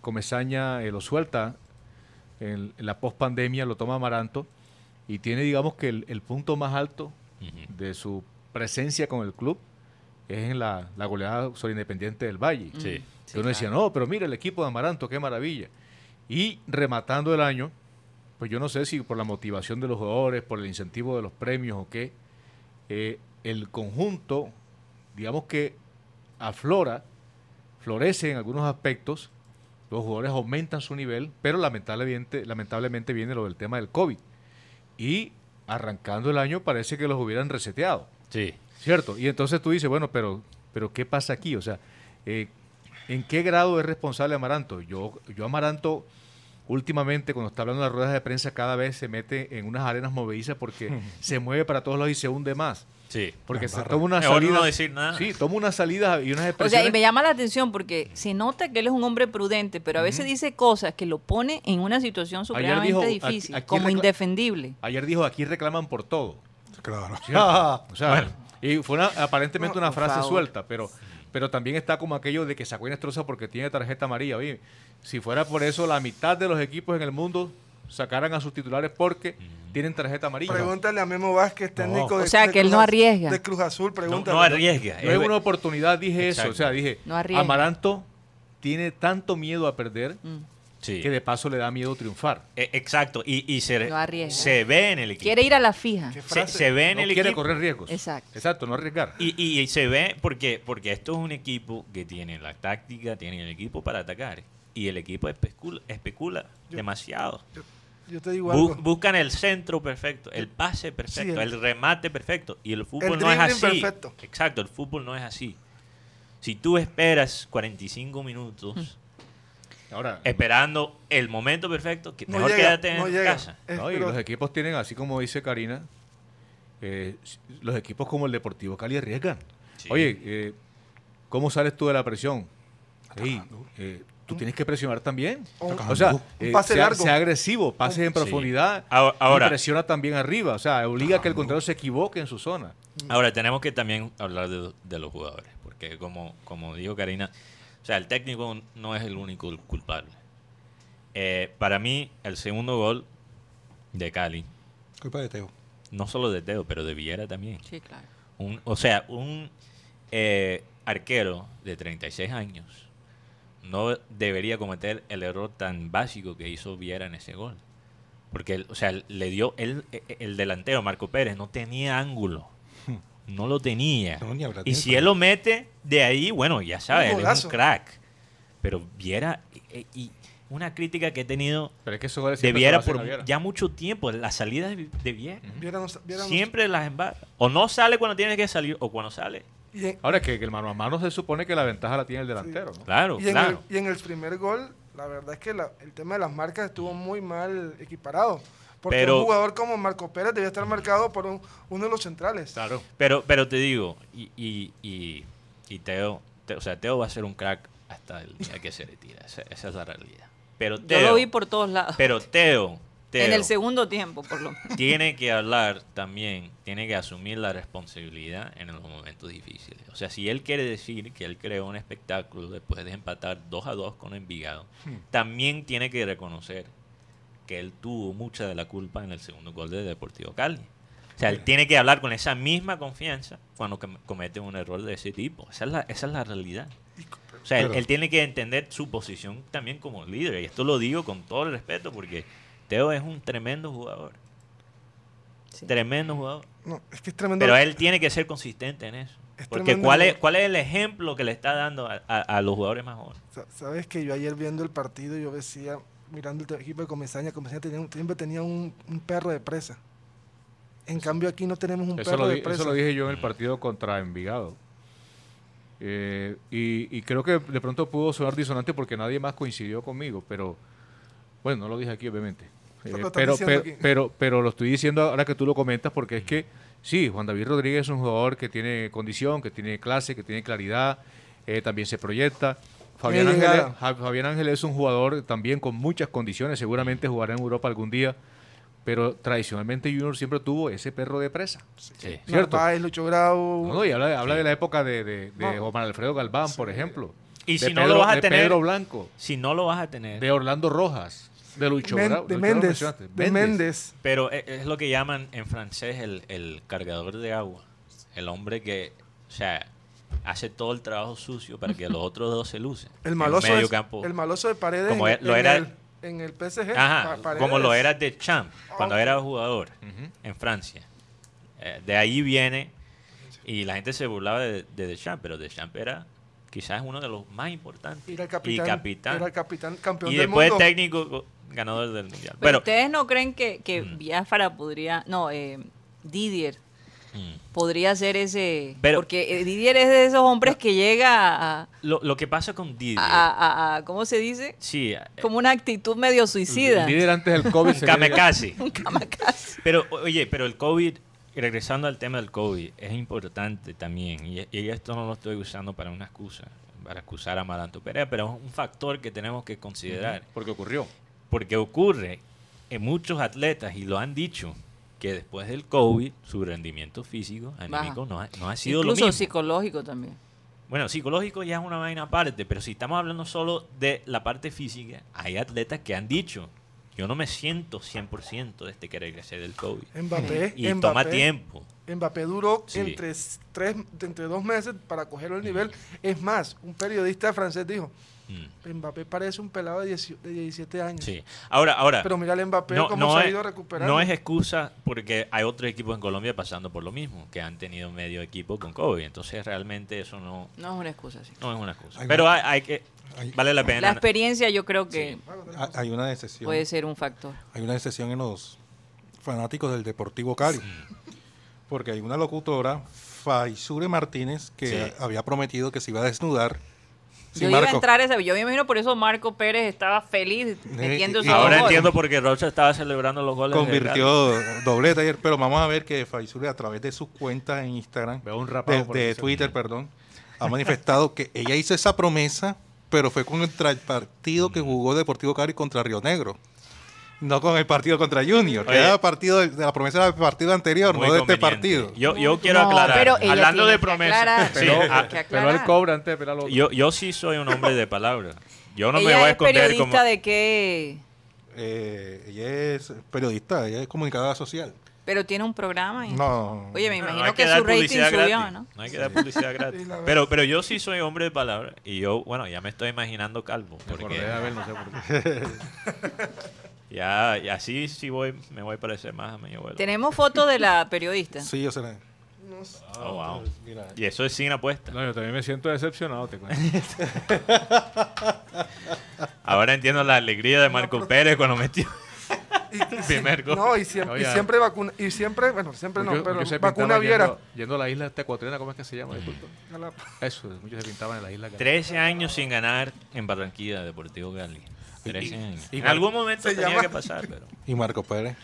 Speaker 6: Comesaña, eh, lo suelta en, en la pospandemia, lo toma Amaranto y tiene, digamos que el, el punto más alto de su presencia con el club es en la, la goleada sobre Independiente del Valle.
Speaker 4: Sí.
Speaker 3: Mm,
Speaker 6: uno decía, no, pero mira el equipo de Amaranto, qué maravilla. Y rematando el año, pues yo no sé si por la motivación de los jugadores, por el incentivo de los premios o qué, eh, el conjunto, digamos que aflora, florece en algunos aspectos, los jugadores aumentan su nivel, pero lamentablemente, lamentablemente viene lo del tema del COVID. Y arrancando el año parece que los hubieran reseteado.
Speaker 4: Sí.
Speaker 6: ¿Cierto? Y entonces tú dices, bueno, pero, pero ¿qué pasa aquí? O sea, eh, ¿en qué grado es responsable Amaranto? Yo, yo Amaranto, últimamente, cuando está hablando de las ruedas de prensa, cada vez se mete en unas arenas movedizas porque (laughs) se mueve para todos lados y se hunde más.
Speaker 4: Sí.
Speaker 6: Porque se toma una salida.
Speaker 4: no decir nada.
Speaker 6: Sí, toma una salida y unas
Speaker 3: O
Speaker 6: expresiones.
Speaker 3: sea, y me llama la atención porque se nota que él es un hombre prudente, pero a veces dice cosas que lo pone en una situación supremamente
Speaker 6: dijo,
Speaker 3: difícil,
Speaker 6: aquí
Speaker 3: como indefendible.
Speaker 6: Ayer dijo, aquí reclaman por todo.
Speaker 1: Claro. (laughs)
Speaker 6: O sea, y fue una- aparentemente
Speaker 3: No,
Speaker 6: una frase suelta, pero, pero también está como aquello de que sacó Inestrosa porque tiene tarjeta amarilla. Oye, si fuera por eso, la mitad de los equipos en el mundo sacaran a sus titulares porque tienen tarjeta amarilla.
Speaker 5: Pregúntale a Memo Vázquez, técnico de
Speaker 3: O sea,
Speaker 5: de
Speaker 3: que él
Speaker 5: Cruz
Speaker 3: no arriesga.
Speaker 5: De Cruz Azul,
Speaker 4: No,
Speaker 5: pregúntale.
Speaker 4: no arriesga.
Speaker 6: Yo en una oportunidad dije eso, o sea, dije,
Speaker 3: No.
Speaker 6: Amaranto tiene tanto miedo a perder
Speaker 3: Mm.
Speaker 4: Sí.
Speaker 6: que de paso le da miedo triunfar.
Speaker 4: Eh, Exacto. Y, y se,
Speaker 3: No arriesga.
Speaker 4: se ve en el equipo.
Speaker 3: Quiere ir a la fija.
Speaker 5: Qué
Speaker 4: Se, se ve en
Speaker 6: No
Speaker 4: el
Speaker 6: quiere
Speaker 4: equipo.
Speaker 6: correr riesgos.
Speaker 3: Exacto.
Speaker 6: Exacto, no arriesgar.
Speaker 4: Y, y- y se ve porque, porque esto es un equipo que tiene la táctica, tiene el equipo para atacar. Y el equipo especula, especula
Speaker 5: Yo-
Speaker 4: demasiado.
Speaker 5: Yo, yo te digo
Speaker 4: Bu-
Speaker 5: algo.
Speaker 4: buscan el centro perfecto, el pase perfecto,
Speaker 5: Sí, el-
Speaker 4: el, remate perfecto. Y el fútbol
Speaker 5: El
Speaker 4: no es así.
Speaker 5: perfecto.
Speaker 4: Exacto, el fútbol no es así. Si tú esperas 45 minutos
Speaker 6: Ahora,
Speaker 4: esperando el momento perfecto, que
Speaker 5: No
Speaker 4: mejor
Speaker 5: llega,
Speaker 4: quédate
Speaker 5: no
Speaker 4: en
Speaker 5: llega.
Speaker 4: casa.
Speaker 6: No, y los equipos tienen, así como dice Karina, eh, los equipos como el Deportivo Cali arriesgan.
Speaker 4: Sí.
Speaker 6: Oye, eh, ¿cómo sales tú de la presión? Ey, eh, tú tienes que presionar también. O sea, eh,
Speaker 5: pase
Speaker 6: sea,
Speaker 5: largo.
Speaker 6: sea agresivo, pase en
Speaker 4: Sí.
Speaker 6: profundidad
Speaker 4: Ahora- ahora-
Speaker 6: y presiona también arriba. O sea, obliga a que el contrario se equivoque en su zona.
Speaker 4: Ahora, tenemos que también hablar de, de los jugadores, porque como, como dijo Karina, o sea, el técnico no es el único culpable. Eh, para mí, el segundo gol de Cali,
Speaker 1: Culpa de Teo.
Speaker 4: no solo de Teo, pero de Villera también.
Speaker 3: Sí, claro.
Speaker 4: Un- o sea, un eh, arquero de 36 años no debería cometer el error tan básico que hizo Viera en ese gol. Porque, o sea, le dio, él, eh, el delantero, Marco Pérez, no tenía ángulo. No lo tenía.
Speaker 1: No, ni habrá
Speaker 4: y si él lo mete de ahí, bueno, ya sabes, él es un crack. Pero Viera, y una crítica que he tenido
Speaker 6: Pero es que eso
Speaker 4: de Viera por
Speaker 6: Viera.
Speaker 4: ya mucho tiempo, las salidas de, de Viera.
Speaker 5: Viera no- Viera no-
Speaker 4: Siempre las embarra. O no sale cuando tiene que salir, o cuando sale,
Speaker 5: Y en,
Speaker 6: Ahora que, que el mano a mano se supone que la ventaja la tiene el delantero, ¿no?
Speaker 4: Claro,
Speaker 5: y en
Speaker 4: claro.
Speaker 5: el, y en el primer gol, la verdad es que la- el tema de las marcas estuvo muy mal equiparado. Porque
Speaker 4: Pero-
Speaker 5: un jugador como Marco Pérez debía estar marcado por un- uno de los centrales.
Speaker 6: Claro.
Speaker 4: Pero, pero te digo, y, y, y, y Teo, Te- o sea, Teo va a ser un crack hasta el día que se retira. Esa, esa es la realidad. Pero
Speaker 3: Yo
Speaker 4: Teo,
Speaker 3: lo vi por todos lados.
Speaker 4: pero Teo, Teo
Speaker 3: en el segundo tiempo, por lo menos.
Speaker 4: tiene que hablar también, tiene que asumir la responsabilidad en los momentos difíciles. O sea, si él quiere decir que él creó un espectáculo después de empatar 2 a 2 con Envigado, también tiene que reconocer que él tuvo mucha de la culpa en el segundo gol de Deportivo Cali. O sea, él tiene que hablar con esa misma confianza cuando com- comete un error de ese tipo. Esa es la, esa es la realidad. O sea, él, tiene que entender su posición también como líder. Y esto lo digo con todo el respeto porque Teo es un tremendo jugador.
Speaker 3: Sí.
Speaker 4: Tremendo jugador.
Speaker 5: No, es que es tremendo.
Speaker 4: Pero él tiene que ser consistente en eso.
Speaker 5: Es
Speaker 4: Porque ¿cuál es. ¿cuál es el ejemplo que le está dando a, a- a los jugadores más jóvenes?
Speaker 5: Sa- Sabes que yo ayer viendo el partido, yo decía, mirando el equipo de Comesaña, Comesaña tenía un- siempre tenía un, un perro de presa. En cambio aquí no tenemos un
Speaker 6: Eso
Speaker 5: perro
Speaker 6: lo,
Speaker 5: de presa.
Speaker 6: eso lo dije yo en el partido contra Envigado. Eh, y, y creo que de pronto pudo sonar disonante porque nadie más coincidió conmigo, pero bueno, no lo dije aquí obviamente.
Speaker 5: Pero
Speaker 6: Eh, pero,
Speaker 5: aquí.
Speaker 6: pero, pero lo estoy diciendo ahora que tú lo comentas porque es que sí, Juan David Rodríguez es un jugador que tiene condición, que tiene clase, que tiene claridad, eh, también se proyecta. Fabián Ángeles es un jugador también con muchas condiciones, seguramente jugará en Europa algún día, pero tradicionalmente Junior siempre tuvo ese perro de presa.
Speaker 4: Sí.
Speaker 6: ¿cierto?
Speaker 5: Narváez, Lucho Grau.
Speaker 6: No, no, y habla, habla de la época de, de, de
Speaker 5: No.
Speaker 6: Omar Alfredo Galván, por ejemplo.
Speaker 4: Y
Speaker 6: de
Speaker 4: si no
Speaker 6: Pedro-
Speaker 4: lo vas a
Speaker 6: de
Speaker 4: tener,
Speaker 6: Pedro Blanco,
Speaker 4: si no lo vas a tener,
Speaker 6: de Orlando Rojas, de Lucho
Speaker 5: Men-
Speaker 6: Grau-
Speaker 5: de
Speaker 6: Lucho
Speaker 5: Méndez. De Méndez.
Speaker 4: pero e- es lo que llaman en francés el, el cargador de agua. El hombre que, o sea, hace todo el trabajo sucio para que los otros dos se lucen.
Speaker 5: El
Speaker 4: En
Speaker 5: maloso,
Speaker 4: medio
Speaker 5: es-
Speaker 4: campo.
Speaker 5: el maloso de Paredes
Speaker 4: Como
Speaker 5: en,
Speaker 4: lo
Speaker 5: en
Speaker 4: era-
Speaker 5: el, en el PSG.
Speaker 4: Ajá, como lo era de Champ cuando era jugador en Francia. Eh, de ahí viene, y la gente se burlaba de, de Deschamps, pero Deschamps era quizás uno de los más importantes.
Speaker 5: Era el capitán.
Speaker 4: y capitán.
Speaker 5: Era el capitán campeón
Speaker 4: y
Speaker 5: del
Speaker 4: después
Speaker 5: mundo.
Speaker 4: técnico ganador del mundial.
Speaker 3: Pero
Speaker 4: Pero,
Speaker 3: ustedes no creen que, que
Speaker 4: Mm.
Speaker 3: Biafara podría, no, eh, Didier podría ser ese,
Speaker 4: Pero-
Speaker 3: porque eh, Didier es de esos hombres que llega a,
Speaker 4: lo, lo que pasa con Didier,
Speaker 3: a, a- a- ¿cómo se dice?
Speaker 4: sí, eh,
Speaker 3: Como una actitud medio suicida.
Speaker 6: Líder antes del COVID.
Speaker 4: kamikaze. (laughs)
Speaker 3: Un kamikaze.
Speaker 4: Pero, oye, pero el COVID, regresando al tema del COVID, es importante también. Y, y esto no lo estoy usando para una excusa, para acusar a Maranto Perea, pero es un factor que tenemos que considerar.
Speaker 6: Porque ocurrió.
Speaker 4: Porque ocurre en muchos atletas, y lo han dicho, que después del COVID, su rendimiento físico, anímico, no ha, no ha sido
Speaker 3: Incluso
Speaker 4: lo mismo.
Speaker 3: psicológico también.
Speaker 4: Bueno, psicológico ya es una vaina aparte, pero si estamos hablando solo de la parte física, hay atletas que han dicho, yo no me siento 100% desde que regresé del COVID.
Speaker 5: Mbappé.
Speaker 4: Y
Speaker 5: Mbappé,
Speaker 4: toma tiempo.
Speaker 5: Mbappé duró
Speaker 4: Sí.
Speaker 5: entre, tres, entre dos meses para coger el nivel. Es más, un periodista francés dijo,
Speaker 4: Mm,
Speaker 5: Mbappé parece un pelado de, 10 de 17 años.
Speaker 4: Sí. Ahora, ahora.
Speaker 5: Pero mira al Mbappé
Speaker 4: no,
Speaker 5: cómo
Speaker 4: no
Speaker 5: se ha ido recuperando.
Speaker 4: no es excusa porque hay otros equipos en Colombia pasando por lo mismo, que han tenido medio equipo con COVID. Entonces, realmente eso no,
Speaker 3: No es una excusa así.
Speaker 4: no es una excusa.
Speaker 1: Hay
Speaker 4: Pero hay, hay que.
Speaker 1: hay-
Speaker 4: Vale la pena.
Speaker 3: La experiencia yo creo que
Speaker 1: Ha- Hay una excepción.
Speaker 3: puede ser un factor.
Speaker 1: Hay una excepción en los fanáticos del Deportivo Cali. Porque hay una locutora, Faisure Martínez, que
Speaker 4: Sí.
Speaker 1: había prometido que se iba a desnudar. Sí,
Speaker 3: yo iba a
Speaker 1: Marco.
Speaker 3: entrar a esa, yo me imagino por eso Marco Pérez estaba feliz metiendo
Speaker 4: Ahora entiendo por qué Rocha estaba celebrando los goles.
Speaker 1: Convirtió doblete ayer, pero vamos a ver que Faisure a través de su cuenta en Instagram,
Speaker 6: Veo un rapado
Speaker 1: de. Twitter, perdón, ha manifestado que ella hizo esa promesa, pero fue contra el partido que jugó Deportivo Cali contra Río Negro. No con el partido contra Junior, que
Speaker 4: Oye.
Speaker 1: era el partido de, la promesa del partido anterior,
Speaker 4: Muy
Speaker 1: no de este partido.
Speaker 4: Yo, yo quiero
Speaker 3: No,
Speaker 4: aclarar.
Speaker 3: pero
Speaker 4: hablando de
Speaker 3: que
Speaker 4: promesas.
Speaker 3: aclarar.
Speaker 4: sí,
Speaker 6: Pero,
Speaker 4: ah,
Speaker 3: que
Speaker 6: pero él cobra antes de ver otro.
Speaker 4: yo, yo sí soy un hombre de palabra. Yo no me voy a
Speaker 3: es
Speaker 4: esconder
Speaker 3: periodista
Speaker 4: como.
Speaker 3: de qué,
Speaker 1: Eh, ella es periodista, ella es comunicadora social.
Speaker 3: pero tiene un programa. y-
Speaker 1: No.
Speaker 3: Oye, me
Speaker 4: No,
Speaker 3: imagino que
Speaker 4: dar
Speaker 3: su rating
Speaker 4: publicidad
Speaker 3: subió,
Speaker 4: gratis.
Speaker 3: ¿no?
Speaker 4: No hay que dar publicidad (laughs) gratis. Pero, pero yo sí soy hombre de palabra. Y yo, bueno, ya me estoy imaginando calvo.
Speaker 6: Me acordé
Speaker 4: Porque
Speaker 6: de Abel, no sé por qué. (laughs)
Speaker 4: ya, y así sí voy, me voy a parecer más a mi abuelo.
Speaker 3: Tenemos fotos de la periodista.
Speaker 1: Sí, yo sé. la-
Speaker 5: No sé.
Speaker 4: Oh, wow.
Speaker 1: Mira,
Speaker 4: Y eso es sin apuesta.
Speaker 6: No, yo también me siento decepcionado, te cuento. (laughs)
Speaker 4: Ahora entiendo la alegría de Marco Pérez cuando metió. (laughs) Primer gol.
Speaker 5: No, y siempre, y
Speaker 6: Oye.
Speaker 5: siempre vacuna, y siempre, bueno, siempre no, pero
Speaker 6: se
Speaker 5: vacuna viera.
Speaker 6: Yendo, yendo a la isla ecuatoriana, ¿cómo es que se llama? Eso, muchos se pintaban en la isla.
Speaker 4: 13 años sin ganar en Barranquilla, Deportivo Cali. 13 años.
Speaker 1: y-
Speaker 4: en algún momento
Speaker 5: se
Speaker 4: tenía
Speaker 5: llama-
Speaker 4: que pasar, pero...
Speaker 1: Y Marco Pérez,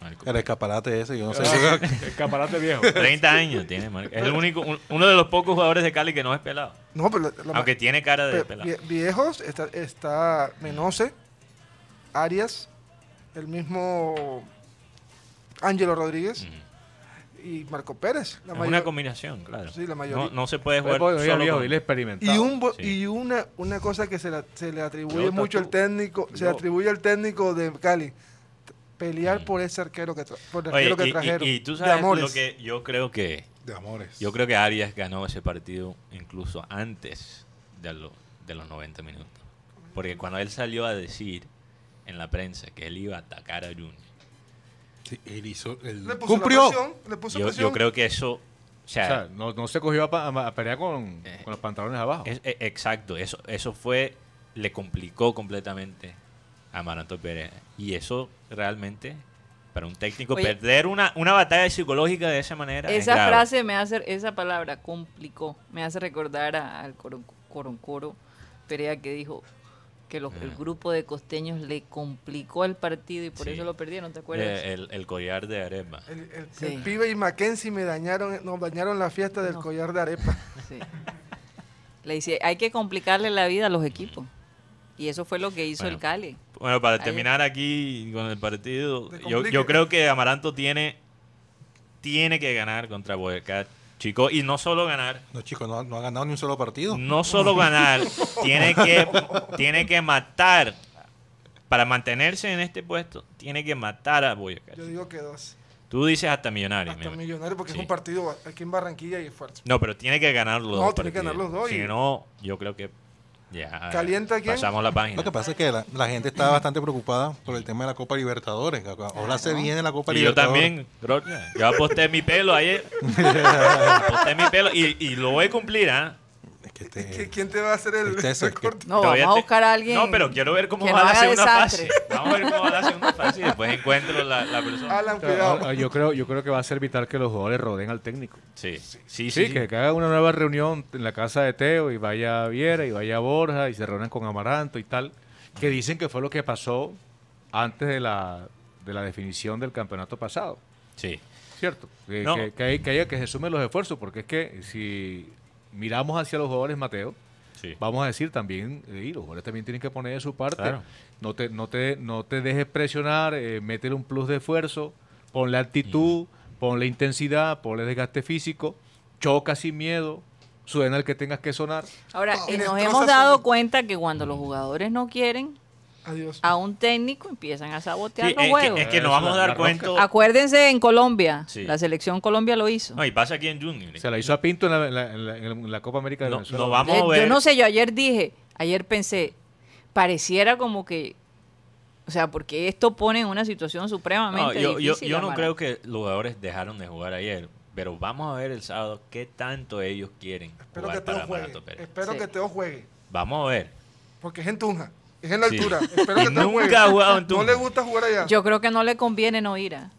Speaker 4: Marco,
Speaker 1: el escaparate ese, yo no sé. (laughs)
Speaker 6: Escaparate viejo. (laughs)
Speaker 4: 30 años tiene Marco. Es el único, un- uno de los pocos jugadores de Cali que no es pelado.
Speaker 5: No, pero la- la-
Speaker 4: Aunque tiene cara de
Speaker 5: Pe-
Speaker 4: pelado.
Speaker 5: vie- viejos, está, está Menose, Arias, el mismo Ángelo Rodríguez. Y Marco Pérez. La
Speaker 4: Es
Speaker 5: mayor-
Speaker 4: una combinación, claro.
Speaker 5: Sí, la mayoría.
Speaker 4: No, no se puede jugar solo
Speaker 6: viejo,
Speaker 4: con-
Speaker 5: y un
Speaker 4: Sí.
Speaker 5: y una, una cosa que se, la- se le atribuye
Speaker 6: Yo,
Speaker 5: mucho al técnico, se
Speaker 6: Yo.
Speaker 5: atribuye al técnico de Cali. Pelear
Speaker 4: Mm.
Speaker 5: por ese arquero que, tra- por el
Speaker 4: Oye,
Speaker 5: arquero que
Speaker 4: y- y,
Speaker 5: trajeron.
Speaker 4: y tú
Speaker 5: de
Speaker 4: sabes
Speaker 5: Amores.
Speaker 4: lo que yo creo que
Speaker 1: De amores.
Speaker 4: yo creo que Arias ganó ese partido incluso antes de, lo- de los 90 minutos. Porque cuando él salió a decir en la prensa que él iba a atacar a Junior,
Speaker 1: Sí, él hizo, él
Speaker 5: Le puso
Speaker 1: cumplió.
Speaker 5: la presión, le puso
Speaker 4: yo,
Speaker 5: presión.
Speaker 4: yo creo que eso, o
Speaker 6: O
Speaker 4: sea,
Speaker 6: no, no se cogió a, pa- a- a pelear con,
Speaker 4: Eh,
Speaker 6: con los pantalones abajo.
Speaker 4: es- e- exacto, eso, eso fue, le complicó completamente a Amaranto Pérez. Y eso realmente, para un técnico,
Speaker 3: Oye.
Speaker 4: perder una, una batalla psicológica de esa manera. es
Speaker 3: Esa
Speaker 4: grave.
Speaker 3: frase me hace, esa palabra complicó, me hace recordar a- al coron- Coroncoro Perea que dijo que los- el
Speaker 4: Ah.
Speaker 3: grupo de costeños le complicó el partido y por
Speaker 4: Sí.
Speaker 3: eso lo perdieron, ¿te acuerdas?
Speaker 4: Eh, el, el collar de arepa.
Speaker 5: El, el-
Speaker 3: Sí.
Speaker 5: el pibe y Mackenzie me dañaron, nos dañaron la fiesta del
Speaker 3: No.
Speaker 5: collar de arepa. (laughs)
Speaker 3: Sí. Le dice, hay que complicarle la vida a los equipos. Y eso fue lo que hizo
Speaker 4: Bueno.
Speaker 3: el Cali.
Speaker 4: Bueno, para
Speaker 3: Ahí-
Speaker 4: terminar aquí con el partido, yo, yo creo que Amaranto tiene, tiene que ganar contra Boyacá, chico, y no solo ganar,
Speaker 1: No, chicos, no, ha- no ha ganado ni un solo partido.
Speaker 4: no solo ganar, (laughs) tiene que, tiene que matar, para mantenerse en este puesto, tiene que matar a Boyacá.
Speaker 5: Yo digo que dos.
Speaker 4: Tú dices hasta Millonarios.
Speaker 5: Hasta
Speaker 4: me-
Speaker 5: millonario porque
Speaker 4: Sí.
Speaker 5: es un partido aquí en Barranquilla y es fuerte.
Speaker 4: No, pero tiene que ganar los
Speaker 5: No,
Speaker 4: dos
Speaker 5: tiene que ganar los dos
Speaker 4: Si
Speaker 5: y-
Speaker 4: no, yo creo que ya
Speaker 5: ¿Calienta quién?
Speaker 4: pasamos la página.
Speaker 1: Lo que pasa es que la, la gente está bastante preocupada por el tema de la Copa Libertadores. Ahora se viene la Copa
Speaker 4: Y yo
Speaker 1: Libertadores.
Speaker 4: también, Rocha. Yo aposté mi pelo ayer. (laughs) aposté mi pelo y, y lo voy a cumplir, ¿ah?
Speaker 1: Que este-
Speaker 5: ¿Qui- ¿Quién te va a hacer el
Speaker 1: es el que-
Speaker 5: recorte?
Speaker 3: No, vamos a buscar a alguien.
Speaker 4: No, pero quiero ver cómo va la segunda
Speaker 3: desastre.
Speaker 4: fase. Vamos a ver cómo va la segunda fase y después encuentro la, la persona.
Speaker 5: Alan, cuidado.
Speaker 6: ah, yo creo, yo creo que va a ser vital que los jugadores rodeen al técnico.
Speaker 4: Sí, sí,
Speaker 6: Sí,
Speaker 4: sí. sí.
Speaker 6: que, que haga una nueva reunión en la casa de Teo y vaya Viera y vaya Borja y se reúnan con Amaranto y tal. Que dicen que fue lo que pasó antes de la, de la definición del campeonato pasado.
Speaker 4: Sí.
Speaker 6: ¿Cierto? Que,
Speaker 4: No.
Speaker 6: que, que hay- que haya que se sumen los esfuerzos, porque es que si miramos hacia los jugadores, Mateo,
Speaker 4: Sí.
Speaker 6: vamos a decir también, eh, y los jugadores también tienen que poner de su parte.
Speaker 4: Claro.
Speaker 6: No, te, no, te, no te dejes presionar, eh, métele un plus de esfuerzo, ponle actitud, ponle intensidad, ponle desgaste físico, choca sin miedo, suena el que tengas que sonar.
Speaker 3: Ahora,
Speaker 5: No,
Speaker 3: eh, nos hemos dado cuenta que cuando los jugadores no quieren
Speaker 5: Adiós.
Speaker 3: a un técnico, empiezan a sabotear
Speaker 4: Sí,
Speaker 3: los
Speaker 4: es,
Speaker 3: juegos.
Speaker 4: que, es que nos vamos a dar cuenta.
Speaker 3: Acuérdense en Colombia,
Speaker 4: Sí.
Speaker 3: la selección Colombia lo hizo.
Speaker 4: No, y pasa aquí en Junior.
Speaker 6: Se la hizo a Pinto en la, en la- en la- en la Copa América de
Speaker 4: No,
Speaker 6: Venezuela.
Speaker 4: no vamos
Speaker 3: Eh,
Speaker 4: a ver.
Speaker 3: yo no sé, yo ayer dije, ayer pensé, pareciera como que, o sea, porque esto pone en una situación supremamente
Speaker 4: yo, yo,
Speaker 3: difícil.
Speaker 4: yo no creo que los jugadores dejaron de jugar ayer, pero vamos a ver el sábado qué tanto ellos quieren
Speaker 5: Espero
Speaker 4: jugar
Speaker 5: que Teo
Speaker 4: para
Speaker 5: juegue. Espero
Speaker 3: Sí.
Speaker 5: que Teo juegue.
Speaker 4: Vamos a ver.
Speaker 5: Porque es en Tunja. Es en la
Speaker 4: Sí.
Speaker 5: altura. Espero que
Speaker 4: nunca
Speaker 5: juegue.
Speaker 4: ha jugado en
Speaker 5: No le gusta jugar allá.
Speaker 3: Yo creo que no le conviene no ir. ¿ah?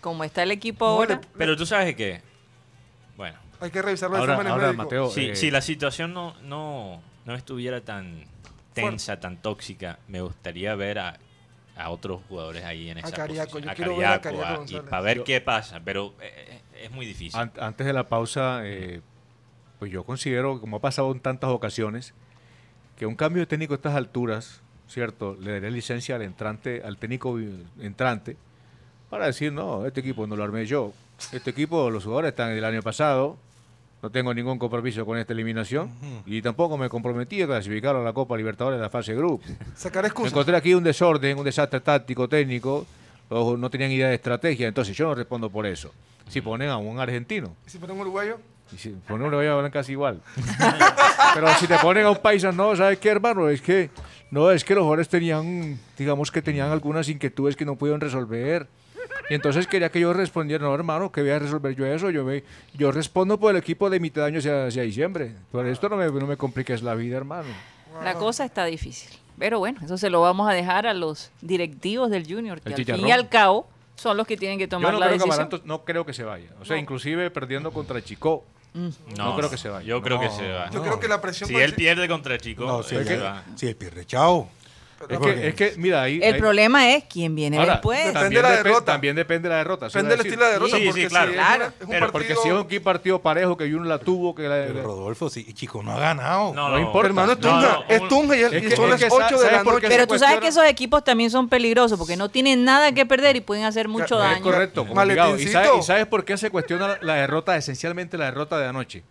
Speaker 3: Como está el equipo
Speaker 5: No,
Speaker 3: ahora.
Speaker 5: le-
Speaker 4: Pero tú sabes que, bueno,
Speaker 5: Hay que revisar los
Speaker 6: Ahora,
Speaker 5: exámenes
Speaker 6: ahora. Mateo,
Speaker 4: si,
Speaker 6: eh,
Speaker 4: si la situación no, no, no estuviera tan tensa, tan tóxica, me gustaría ver a, a otros jugadores ahí en esa
Speaker 5: Cariaco,
Speaker 4: posición.
Speaker 5: yo quiero ver a
Speaker 4: Cariaco,
Speaker 5: Cariaco
Speaker 4: a- y para ver
Speaker 6: Yo-
Speaker 4: qué pasa, pero eh, eh, es muy difícil.
Speaker 6: An- antes de la pausa, eh, pues yo considero, como ha pasado en tantas ocasiones, que un cambio de técnico a estas alturas, ¿cierto? Le daría licencia al entrante, al técnico entrante, para decir, no, este equipo no lo armé yo. Este equipo, los jugadores están del año pasado, no tengo ningún compromiso con esta eliminación y tampoco me comprometí a clasificar a la Copa Libertadores de la fase grupo.
Speaker 5: Sacar
Speaker 6: Me
Speaker 5: excusas.
Speaker 6: encontré aquí un desorden, un desastre táctico, técnico, no tenían idea de estrategia, entonces yo no respondo por eso. Si ponen a un argentino,
Speaker 5: ¿Y si ponen un uruguayo?
Speaker 6: Y si ponen a un uruguayo hablan casi igual. (laughs) Pero si te ponen a un paisa, no, ¿sabes qué, hermano? Es que, no, es que los jugadores tenían, digamos que tenían algunas inquietudes que no pudieron resolver. Y entonces quería que yo respondiera, no, hermano, que voy a resolver yo eso. Yo, me, yo respondo por el equipo de mitad de año hacia, hacia diciembre. Por esto no me, no me compliques la vida, hermano.
Speaker 3: La cosa está difícil. Pero bueno, eso se lo vamos a dejar a los directivos del Junior, que
Speaker 6: El
Speaker 3: al fin y al cabo son los que tienen que
Speaker 6: Yo
Speaker 3: tomar
Speaker 6: no
Speaker 3: la
Speaker 6: creo que
Speaker 3: decisión.
Speaker 6: Amaranto, no creo que se vaya. O sea, inclusive perdiendo contra Chico, no creo que se vaya.
Speaker 4: Yo creo que se va.
Speaker 5: Yo creo que la presión
Speaker 4: Si él pierde contra Chico,
Speaker 1: No, si
Speaker 4: él
Speaker 1: si él pierde, chao.
Speaker 6: Es
Speaker 1: porque-
Speaker 6: que, es que, mira, ahí...
Speaker 3: El
Speaker 6: ahí-
Speaker 3: problema es quién viene
Speaker 6: Ahora,
Speaker 3: después.
Speaker 5: Depende
Speaker 6: también,
Speaker 5: de la derrota.
Speaker 6: también depende de la derrota.
Speaker 5: Depende del estilo de derrota.
Speaker 4: Sí, sí,
Speaker 5: porque
Speaker 4: claro.
Speaker 5: si es
Speaker 3: Claro.
Speaker 5: una- es un
Speaker 4: Pero
Speaker 5: partido...
Speaker 6: Porque si es un partido parejo que uno la tuvo, que la,
Speaker 1: Pero Rodolfo, sí, Chico no ha ganado.
Speaker 4: No,
Speaker 6: no importa.
Speaker 5: Hermano, es Tunja.
Speaker 4: no,
Speaker 5: es
Speaker 4: un-
Speaker 5: Tunja y, es-
Speaker 6: que-
Speaker 5: son las
Speaker 6: que
Speaker 5: 8 de
Speaker 6: ¿sabes
Speaker 5: la noche.
Speaker 3: Pero tú sabes que esos equipos también son peligrosos porque no tienen nada que perder y pueden hacer mucho daño.
Speaker 6: correcto. ¿Y sabes, y sabes por qué se cuestiona la derrota, esencialmente la derrota de anoche?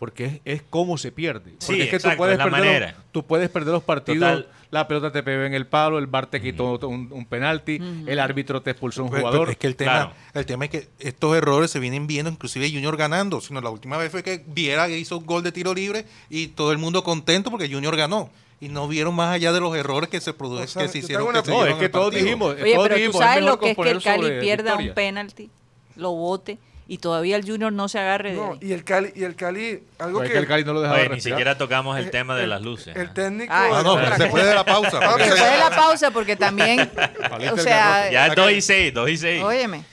Speaker 6: Porque es, es cómo se pierde. Porque
Speaker 4: Sí,
Speaker 6: es que
Speaker 4: exacto,
Speaker 6: tú puedes,
Speaker 4: es la
Speaker 6: perder
Speaker 4: manera.
Speaker 6: Los, tú puedes perder los partidos,
Speaker 4: Total.
Speaker 6: la pelota te pegó en el palo, el bar te quitó un, un penalti, el árbitro te expulsó un
Speaker 1: Pero-
Speaker 6: jugador.
Speaker 1: pero es que el tema,
Speaker 4: Claro.
Speaker 1: el tema es que estos errores se vienen viendo, inclusive Junior ganando. Sino la última vez fue que Viera que hizo un gol de tiro libre y todo el mundo contento porque Junior ganó. Y no vieron más allá de los errores que se produjeron,
Speaker 5: O sea,
Speaker 1: que se hicieron.
Speaker 5: una-
Speaker 1: que
Speaker 6: no, es que todos dijimos,
Speaker 3: Oye,
Speaker 6: todos
Speaker 3: pero tú
Speaker 6: dijimos,
Speaker 3: sabes
Speaker 6: es mejor
Speaker 3: lo que es que el Cali pierda un penalti, lo bote y todavía el Junior no se agarre de
Speaker 5: No,
Speaker 3: ahí.
Speaker 5: y el Cali, y el Cali, algo
Speaker 6: Pues es
Speaker 5: que,
Speaker 6: el Cali no lo dejaba
Speaker 4: Oye, ni siquiera tocamos el
Speaker 5: eh,
Speaker 4: tema de
Speaker 5: el-
Speaker 4: las luces.
Speaker 5: El
Speaker 4: ¿eh?
Speaker 5: técnico.
Speaker 1: Ah, no, puede de la pausa.
Speaker 5: Ah.
Speaker 3: Se
Speaker 1: se-
Speaker 3: puede la pausa porque también, (laughs) o sea,
Speaker 4: Ya es 2 y 6, 2 y 6.
Speaker 3: óyeme,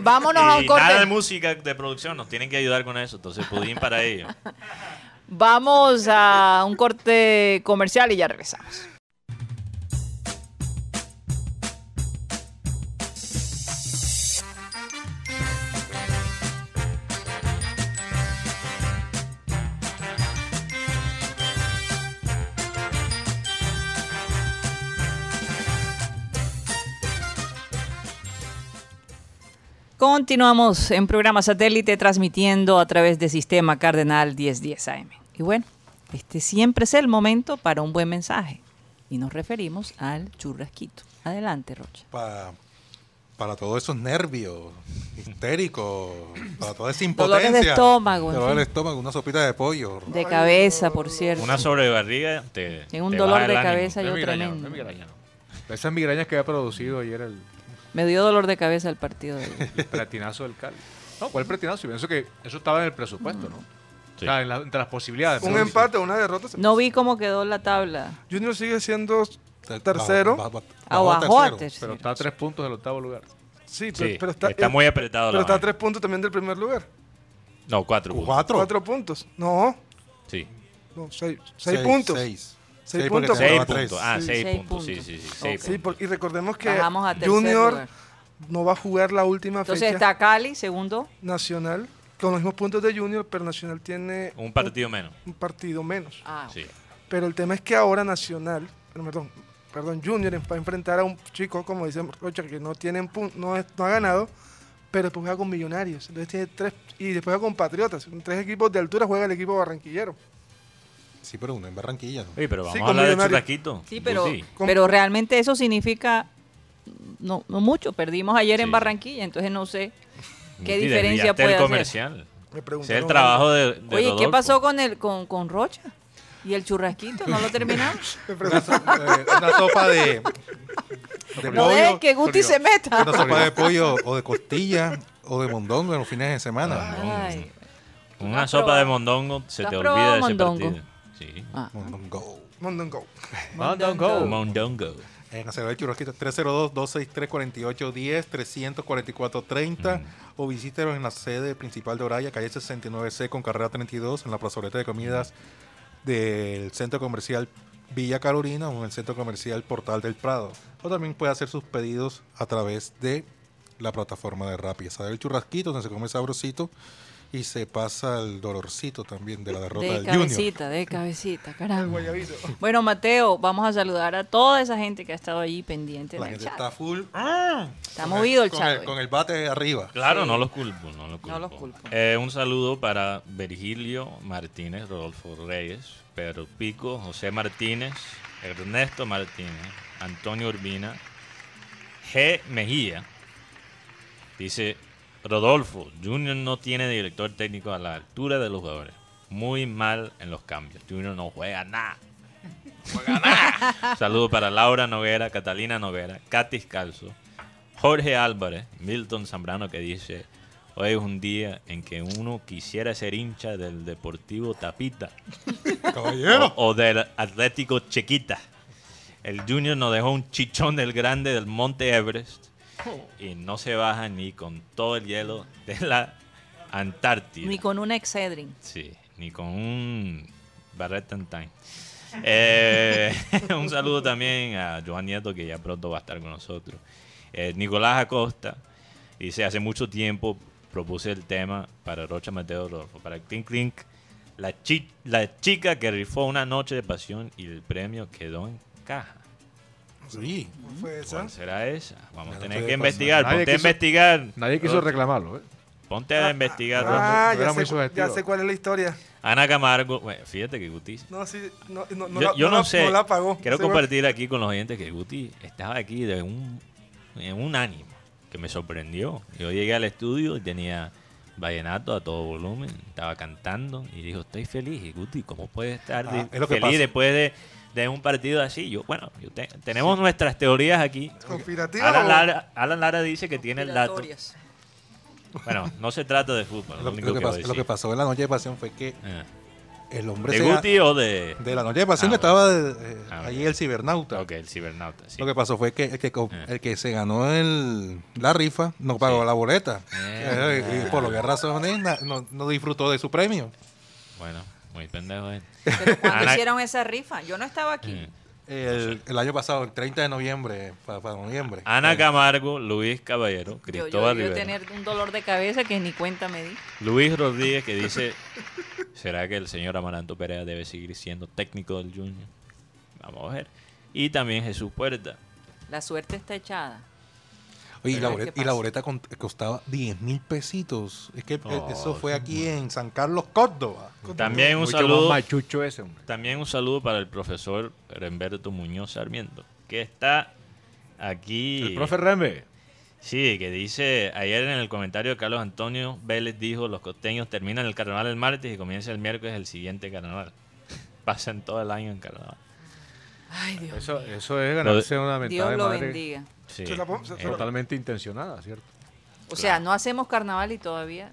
Speaker 3: vámonos a un
Speaker 4: y nada de
Speaker 3: corte.
Speaker 4: música de producción, nos tienen que ayudar con eso. Entonces, pudín para ellos.
Speaker 3: Vamos a un corte comercial y ya regresamos. Continuamos en programa satélite transmitiendo a través de Sistema Cardenal 1010 AM. Y bueno, este siempre es el momento para un buen mensaje. Y nos referimos al churrasquito. Adelante, Rocha.
Speaker 1: pa- para todos esos nervios histéricos, para toda esa
Speaker 3: Dolores
Speaker 1: impotencia.
Speaker 3: de estómago, en
Speaker 1: Dolores de
Speaker 3: fin.
Speaker 1: estómago, una sopita de pollo.
Speaker 3: De cabeza, por cierto.
Speaker 4: Una sobrebarriga te.
Speaker 3: Tengo un
Speaker 4: te
Speaker 3: dolor
Speaker 4: baja
Speaker 3: de cabeza yo tremendo.
Speaker 6: Esas migrañas que había producido ayer el,
Speaker 3: Me dio dolor de cabeza el partido de (laughs)
Speaker 6: el pretinazo del Cali. No, ¿cuál pretinazo? Yo pienso que eso estaba en el presupuesto, ¿no?
Speaker 4: Sí.
Speaker 6: O sea, en la- entre las posibilidades.
Speaker 5: Un empate, una derrota.
Speaker 3: No vi cómo quedó la tabla.
Speaker 5: Junior sigue siendo
Speaker 1: Te-
Speaker 5: tercero.
Speaker 1: ba- ba- ba-
Speaker 3: Ah,
Speaker 1: tercero.
Speaker 3: tercero.
Speaker 6: Pero está a tres puntos del octavo lugar.
Speaker 5: Sí, pero,
Speaker 4: Sí,
Speaker 5: pero está,
Speaker 4: está
Speaker 5: eh,
Speaker 4: muy apretado
Speaker 5: Pero
Speaker 4: la
Speaker 5: está a tres puntos también del primer lugar.
Speaker 4: No, cuatro. puntos.
Speaker 1: Cuatro.
Speaker 5: Cuatro puntos. No,
Speaker 4: Sí.
Speaker 5: no seis, seis puntos.
Speaker 1: Seis.
Speaker 5: Seis
Speaker 1: Sí, porque
Speaker 5: puntos.
Speaker 1: se
Speaker 4: Seis
Speaker 1: lleva tres.
Speaker 4: puntos. Ah,
Speaker 3: Sí,
Speaker 4: seis,
Speaker 3: seis
Speaker 4: puntos. Sí, sí, sí. Seis
Speaker 5: Sí,
Speaker 4: puntos.
Speaker 5: por- y recordemos que Junior
Speaker 3: lugar.
Speaker 5: no va a jugar la última
Speaker 3: Entonces
Speaker 5: fecha
Speaker 3: está Cali, segundo.
Speaker 5: nacional con los mismos puntos de Junior, pero Nacional tiene
Speaker 4: Un partido menos.
Speaker 5: un partido menos.
Speaker 3: Ah,
Speaker 4: Sí.
Speaker 5: Pero el tema es que ahora Nacional, perdón, perdón, Junior va a enfrentar a un chico, como dice Rocha, que no tiene pun- no, es- no ha ganado, pero después juega con Millonarios. Entonces tiene tres, y después juega con Patriotas. En tres equipos de altura juega el equipo barranquillero.
Speaker 1: Sí, pero uno en Barranquilla. ¿no?
Speaker 4: Oye, pero
Speaker 5: Sí,
Speaker 4: vamos a hablar de churrasquito.
Speaker 3: Sí, pero, pero realmente eso significa no, no mucho. Perdimos ayer en
Speaker 4: Sí.
Speaker 3: Barranquilla, entonces no sé (laughs) qué diferencia puede
Speaker 4: el
Speaker 3: hacer.
Speaker 4: comercial.
Speaker 5: Me
Speaker 4: el trabajo de, de
Speaker 3: Oye, ¿qué
Speaker 4: Rodolfo.
Speaker 3: pasó con el con, con Rocha? ¿Y el churrasquito? ¿No lo (laughs) terminamos?
Speaker 1: Una, eh, una sopa de, de
Speaker 3: no dejes
Speaker 1: pollo.
Speaker 3: que Guti se meta.
Speaker 1: Una sopa de pollo o de costilla o de mondongo en los fines de semana.
Speaker 3: Ay,
Speaker 4: Una
Speaker 3: ¿Has
Speaker 4: sopa
Speaker 3: probado?
Speaker 4: de mondongo se
Speaker 3: ¿Tú has
Speaker 4: te olvida de ese
Speaker 3: mondongo?
Speaker 4: partido. Sí.
Speaker 3: ah,
Speaker 1: Mondongo.
Speaker 5: Mondongo.
Speaker 6: Mondongo.
Speaker 4: Mondongo.
Speaker 1: En Acevedo de Churrasquito 302-263-4810, 344-30 o visítenos en la sede principal de Oraya, calle 69C con carrera 32 en la plazoleta de comidas del centro comercial Villa Carolina o en el centro comercial Portal del Prado. O también puede hacer sus pedidos a través de la plataforma de Rappi. Sabe el churrasquito donde se come sabrosito y se pasa el dolorcito también de la derrota
Speaker 3: de
Speaker 1: del Junior.
Speaker 3: cabecita, de cabecita, caramba. Bueno, Mateo, vamos a saludar a toda esa gente que ha estado allí pendiente
Speaker 1: La
Speaker 3: en el
Speaker 1: gente
Speaker 3: chat.
Speaker 1: está full.
Speaker 3: Está
Speaker 1: con
Speaker 3: movido el
Speaker 1: con
Speaker 3: chat
Speaker 1: con el bate arriba.
Speaker 4: Claro,
Speaker 3: Sí.
Speaker 4: no los culpo, no los culpo.
Speaker 3: No los culpo.
Speaker 4: Eh, un saludo para Virgilio Martínez, Rodolfo Reyes, Pedro Pico, José Martínez, Ernesto Martínez, Antonio Urbina, G. Mejía. Dice, Rodolfo, Junior no tiene director técnico a la altura de los jugadores. Muy mal en los cambios. Junior no juega nada. Juega nada. (laughs) Saludo para Laura Noguera, Catalina Noguera, Katis Calzo, Jorge Álvarez, Milton Zambrano que dice, hoy es un día en que uno quisiera ser hincha del Deportivo Tapita
Speaker 1: Caballero.
Speaker 4: o, o del Atlético Chequita. El Junior nos dejó un chichón del grande del Monte Everest y no se baja ni con todo el hielo de la Antártida.
Speaker 3: Ni con un Excedrin.
Speaker 4: Sí, ni con un Barrett and Time. Eh, (laughs) un saludo también a Joan Nieto, que ya pronto va a estar con nosotros. Eh, Nicolás Acosta dice: Hace mucho tiempo propuse el tema para Rocha Mateo Rodolfo, para Clink Clink, la, chi- la chica que rifó una noche de pasión y el premio quedó en caja.
Speaker 1: Sí.
Speaker 5: ¿Cómo fue esa?
Speaker 4: ¿Cuál será esa? Vamos a tener que
Speaker 1: pasar.
Speaker 4: investigar.
Speaker 6: Nadie
Speaker 4: Ponte a investigar.
Speaker 6: Nadie quiso
Speaker 4: Rocha.
Speaker 6: reclamarlo. ¿eh?
Speaker 4: Ponte a investigar.
Speaker 5: Ah, ya
Speaker 6: era
Speaker 5: sé, ya sé cuál es la historia.
Speaker 4: Ana Camargo, bueno, fíjate que Guti
Speaker 5: No, sí, no, no, no
Speaker 4: yo,
Speaker 5: la-
Speaker 4: yo no,
Speaker 5: la-
Speaker 4: sé.
Speaker 5: No la pagó.
Speaker 4: Quiero compartir aquí con los oyentes que Guti estaba aquí de un, en un ánimo que me sorprendió. Yo llegué al estudio y tenía vallenato a todo volumen, estaba cantando y dijo, estoy feliz. Y Guti, ¿cómo puede estar
Speaker 1: Ah,
Speaker 4: de-
Speaker 1: es lo que
Speaker 4: feliz
Speaker 1: pasa.
Speaker 4: después de, de un partido así? Yo, bueno, yo te- tenemos nuestras teorías aquí.
Speaker 5: ¿Conspirativa
Speaker 4: Alan Lara, Alan Lara dice que tiene el dato. Bueno, no se trata de fútbol.
Speaker 1: Lo,
Speaker 4: Lo,
Speaker 1: lo
Speaker 4: único
Speaker 1: que
Speaker 4: que
Speaker 1: pasó, lo que en la noche de pasión fue que
Speaker 4: Ah.
Speaker 1: el hombre
Speaker 4: ¿De
Speaker 1: se
Speaker 4: Guti o de...?
Speaker 1: de la noche de pasión
Speaker 4: Ah,
Speaker 1: estaba de- eh,
Speaker 4: Ah,
Speaker 1: allí
Speaker 4: bueno.
Speaker 1: el cibernauta.
Speaker 4: Ok, el cibernauta, sí.
Speaker 1: Lo que pasó fue que el que,
Speaker 4: Ah.
Speaker 1: el que se ganó el, la rifa no pagó
Speaker 4: Sí.
Speaker 1: la boleta. Eh, y por lo que razones na- no, no disfrutó de su premio.
Speaker 4: Bueno, muy pendejo él.
Speaker 3: Pero cuando
Speaker 4: Ana-
Speaker 3: hicieron esa rifa, yo no estaba aquí.
Speaker 4: Mm.
Speaker 1: El, el año pasado, el 30 de noviembre, para, noviembre.
Speaker 4: Ana
Speaker 1: Eh,
Speaker 4: Camargo, Luis Caballero,
Speaker 3: Yo, yo,
Speaker 4: Cristóbal
Speaker 3: yo
Speaker 4: Rivera.
Speaker 3: tener un dolor de cabeza que ni cuenta me di.
Speaker 4: Luis Rodríguez que dice, ¿será que el señor Amaranto Perea debe seguir siendo técnico del Junior? Vamos a ver. Y también Jesús Puerta.
Speaker 3: La suerte está echada.
Speaker 1: Oye, y la, boleta,
Speaker 3: ¿qué
Speaker 1: y la boleta con- costaba 10 mil pesitos. Es que eh,
Speaker 4: Oh,
Speaker 1: eso fue aquí en San Carlos, Córdoba.
Speaker 4: También un
Speaker 6: Mucho
Speaker 4: saludo,
Speaker 6: machucho ese, hombre.
Speaker 4: también un saludo para el profesor Remberto Muñoz Sarmiento, que está aquí.
Speaker 6: El profe Rembe.
Speaker 4: Sí, que dice, ayer en el comentario de Carlos Antonio Vélez dijo, los costeños terminan el carnaval el martes y comienza el miércoles el siguiente carnaval. (laughs) Pasan todo el año en carnaval.
Speaker 3: Ay, Dios.
Speaker 6: Eso, eso es ganarse una mentada
Speaker 3: Dios
Speaker 6: de
Speaker 3: lo
Speaker 6: madre
Speaker 3: bendiga.
Speaker 4: Sí.
Speaker 6: Totalmente intencionada, ¿cierto?
Speaker 3: O sea, no hacemos carnaval y todavía.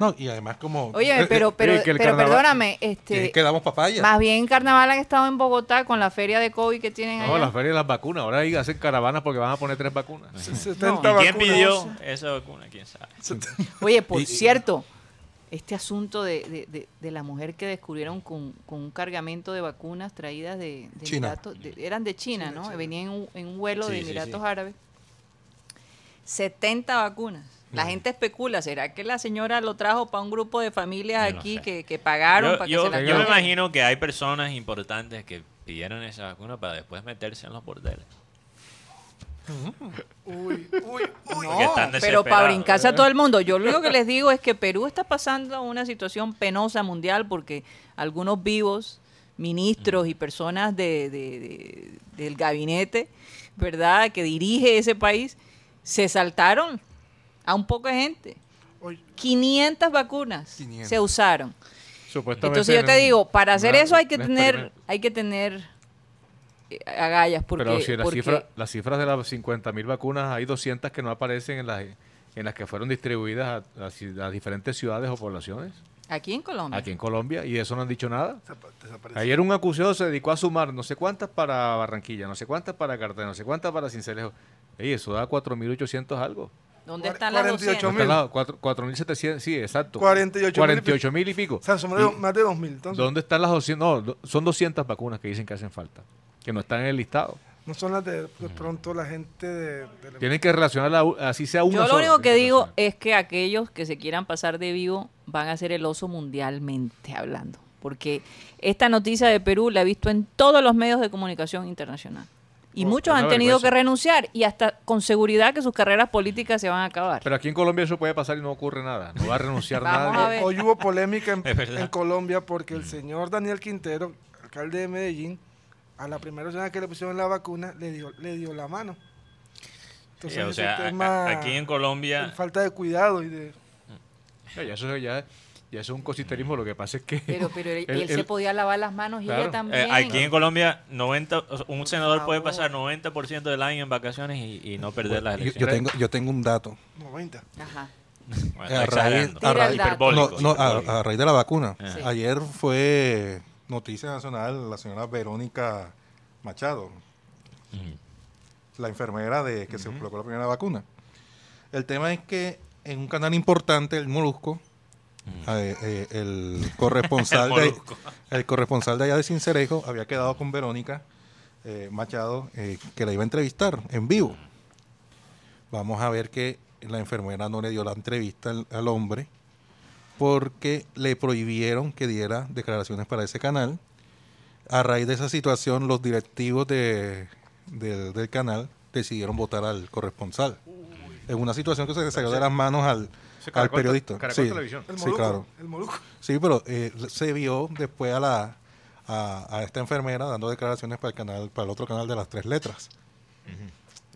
Speaker 1: No, y además como...
Speaker 3: Oye, (laughs) pero,
Speaker 1: eh,
Speaker 3: pero,
Speaker 6: que el
Speaker 3: pero
Speaker 6: carnaval-
Speaker 3: perdóname,
Speaker 1: que
Speaker 3: este,
Speaker 1: es que damos papaya.
Speaker 3: más bien carnaval han estado en Bogotá con la feria de COVID que tienen
Speaker 6: No,
Speaker 3: allá.
Speaker 6: la feria de las vacunas. Ahora ahí hacen caravanas porque van a poner tres vacunas.
Speaker 5: 70
Speaker 4: ¿Y quién
Speaker 5: vacunas.
Speaker 4: pidió esa vacuna? ¿Quién sabe?
Speaker 3: Oye, por
Speaker 1: Y- y-
Speaker 3: cierto, este asunto de, de- de- de la mujer que descubrieron con, con un cargamento de vacunas traídas de, de
Speaker 1: China.
Speaker 3: Emiratos, de- eran de China,
Speaker 5: China,
Speaker 3: ¿no?
Speaker 5: China.
Speaker 3: Venían en un, en un vuelo
Speaker 4: Sí,
Speaker 3: de Emiratos
Speaker 4: sí.
Speaker 3: Árabes. 70 vacunas. La gente especula, ¿será que la señora lo trajo para un grupo de familias
Speaker 4: Yo no
Speaker 3: aquí
Speaker 4: sé.
Speaker 3: que, que pagaron
Speaker 4: Yo,
Speaker 3: para que
Speaker 4: yo-
Speaker 3: se la
Speaker 4: yo me imagino que hay personas importantes que pidieron esa vacuna para después meterse en los bordeles.
Speaker 5: Uy, uy, uy.
Speaker 4: Porque están
Speaker 3: pero para brincarse a todo el mundo. Yo lo único que les digo es que Perú está pasando una situación penosa mundial porque algunos vivos, ministros y personas de, de- de- del gabinete, ¿verdad?, que dirige ese país, se saltaron a un poco de gente.
Speaker 5: Uy.
Speaker 3: 500 vacunas
Speaker 1: 500.
Speaker 3: se usaron.
Speaker 6: Supuestamente
Speaker 3: Entonces yo te digo, para hacer
Speaker 6: una-
Speaker 3: eso hay que tener, hay que tener agallas porque,
Speaker 6: Pero si la
Speaker 3: porque-
Speaker 6: cifra, las cifras de las 50.000 vacunas, hay 200 que no aparecen en las, en las que fueron distribuidas a, las ci- a diferentes ciudades o poblaciones
Speaker 3: aquí en Colombia.
Speaker 6: aquí en Colombia y de eso no han dicho nada. Ayer un acusado se dedicó a sumar no sé cuántas para Barranquilla, no sé cuántas para Cartagena, no sé cuántas para Cincelejo. Ey, eso da 4.800 algo.
Speaker 3: ¿Dónde
Speaker 5: Cuar-
Speaker 3: están las
Speaker 5: 48
Speaker 3: 200?
Speaker 5: mil.
Speaker 6: Hasta la- cuatro- 4.700, sí, exacto.
Speaker 5: 48 mil y pico.
Speaker 6: 48 mil y pico.
Speaker 5: O sea,
Speaker 6: Y-
Speaker 5: más de 2.000. Entonces,
Speaker 6: ¿Dónde están las 200? No, son 200 vacunas que dicen que hacen falta, que no están en el listado.
Speaker 5: no son las de, de pronto la gente de...
Speaker 6: Tienen que relacionarla, u- así sea una
Speaker 3: Yo lo único que digo es que aquellos que se quieran pasar de vivo van a ser el oso mundialmente hablando. Porque esta noticia de Perú la he visto en todos los medios de comunicación internacional. Y
Speaker 6: Oh,
Speaker 3: muchos han tenido que renunciar y hasta con seguridad que sus carreras políticas se van a acabar.
Speaker 6: Pero aquí en Colombia eso puede pasar y no ocurre nada. No va a renunciar (laughs)
Speaker 3: Vamos
Speaker 6: nadie.
Speaker 3: a ver.
Speaker 5: Hoy hubo polémica en, (laughs) Colombia porque el señor Daniel Quintero, alcalde de Medellín, a la primera persona que le pusieron la vacuna le dio, le dio la mano.
Speaker 4: Sí, o
Speaker 5: ese
Speaker 4: sea, a-
Speaker 5: tema,
Speaker 4: a- aquí en Colombia,
Speaker 5: falta de cuidado y de...
Speaker 6: Ya, ya eso ya, ya eso es un cositerismo. Lo que pasa es que.
Speaker 3: Pero, pero él, (laughs) se podía lavar las manos y ella
Speaker 6: Eh,
Speaker 3: también.
Speaker 4: eh, aquí en Colombia 90, o sea, un senador puede pasar 90% del año en vacaciones y, y no perder las
Speaker 1: Yo, yo
Speaker 4: elecciones.
Speaker 1: tengo, yo tengo un dato.
Speaker 5: 90.
Speaker 3: Ajá.
Speaker 4: Bueno,
Speaker 1: a raíz- a raíz- No, a, a raíz de la vacuna.
Speaker 4: Sí.
Speaker 1: Ayer fue noticia nacional la señora Verónica Machado, la enfermera de que se colocó la primera vacuna. El tema es que en un canal importante, el Molusco, eh, eh, el corresponsal
Speaker 4: El (laughs)
Speaker 1: de el corresponsal de allá de Cincerejo había quedado con Verónica eh, Machado que la iba a entrevistar en vivo. Vamos a ver que la enfermera no le dio la entrevista al, al hombre porque le prohibieron que diera declaraciones para ese canal. A raíz de esa situación, los directivos de, del- del canal decidieron votar al corresponsal. En una situación que se le salió de las manos al, al
Speaker 6: Caracol-
Speaker 1: periodista.
Speaker 6: Caracol
Speaker 1: Sí,
Speaker 6: Televisión.
Speaker 5: El
Speaker 1: sí, claro. Sí, pero eh, se vio después a la a, a esta enfermera dando declaraciones para el canal, para el otro canal de las tres letras.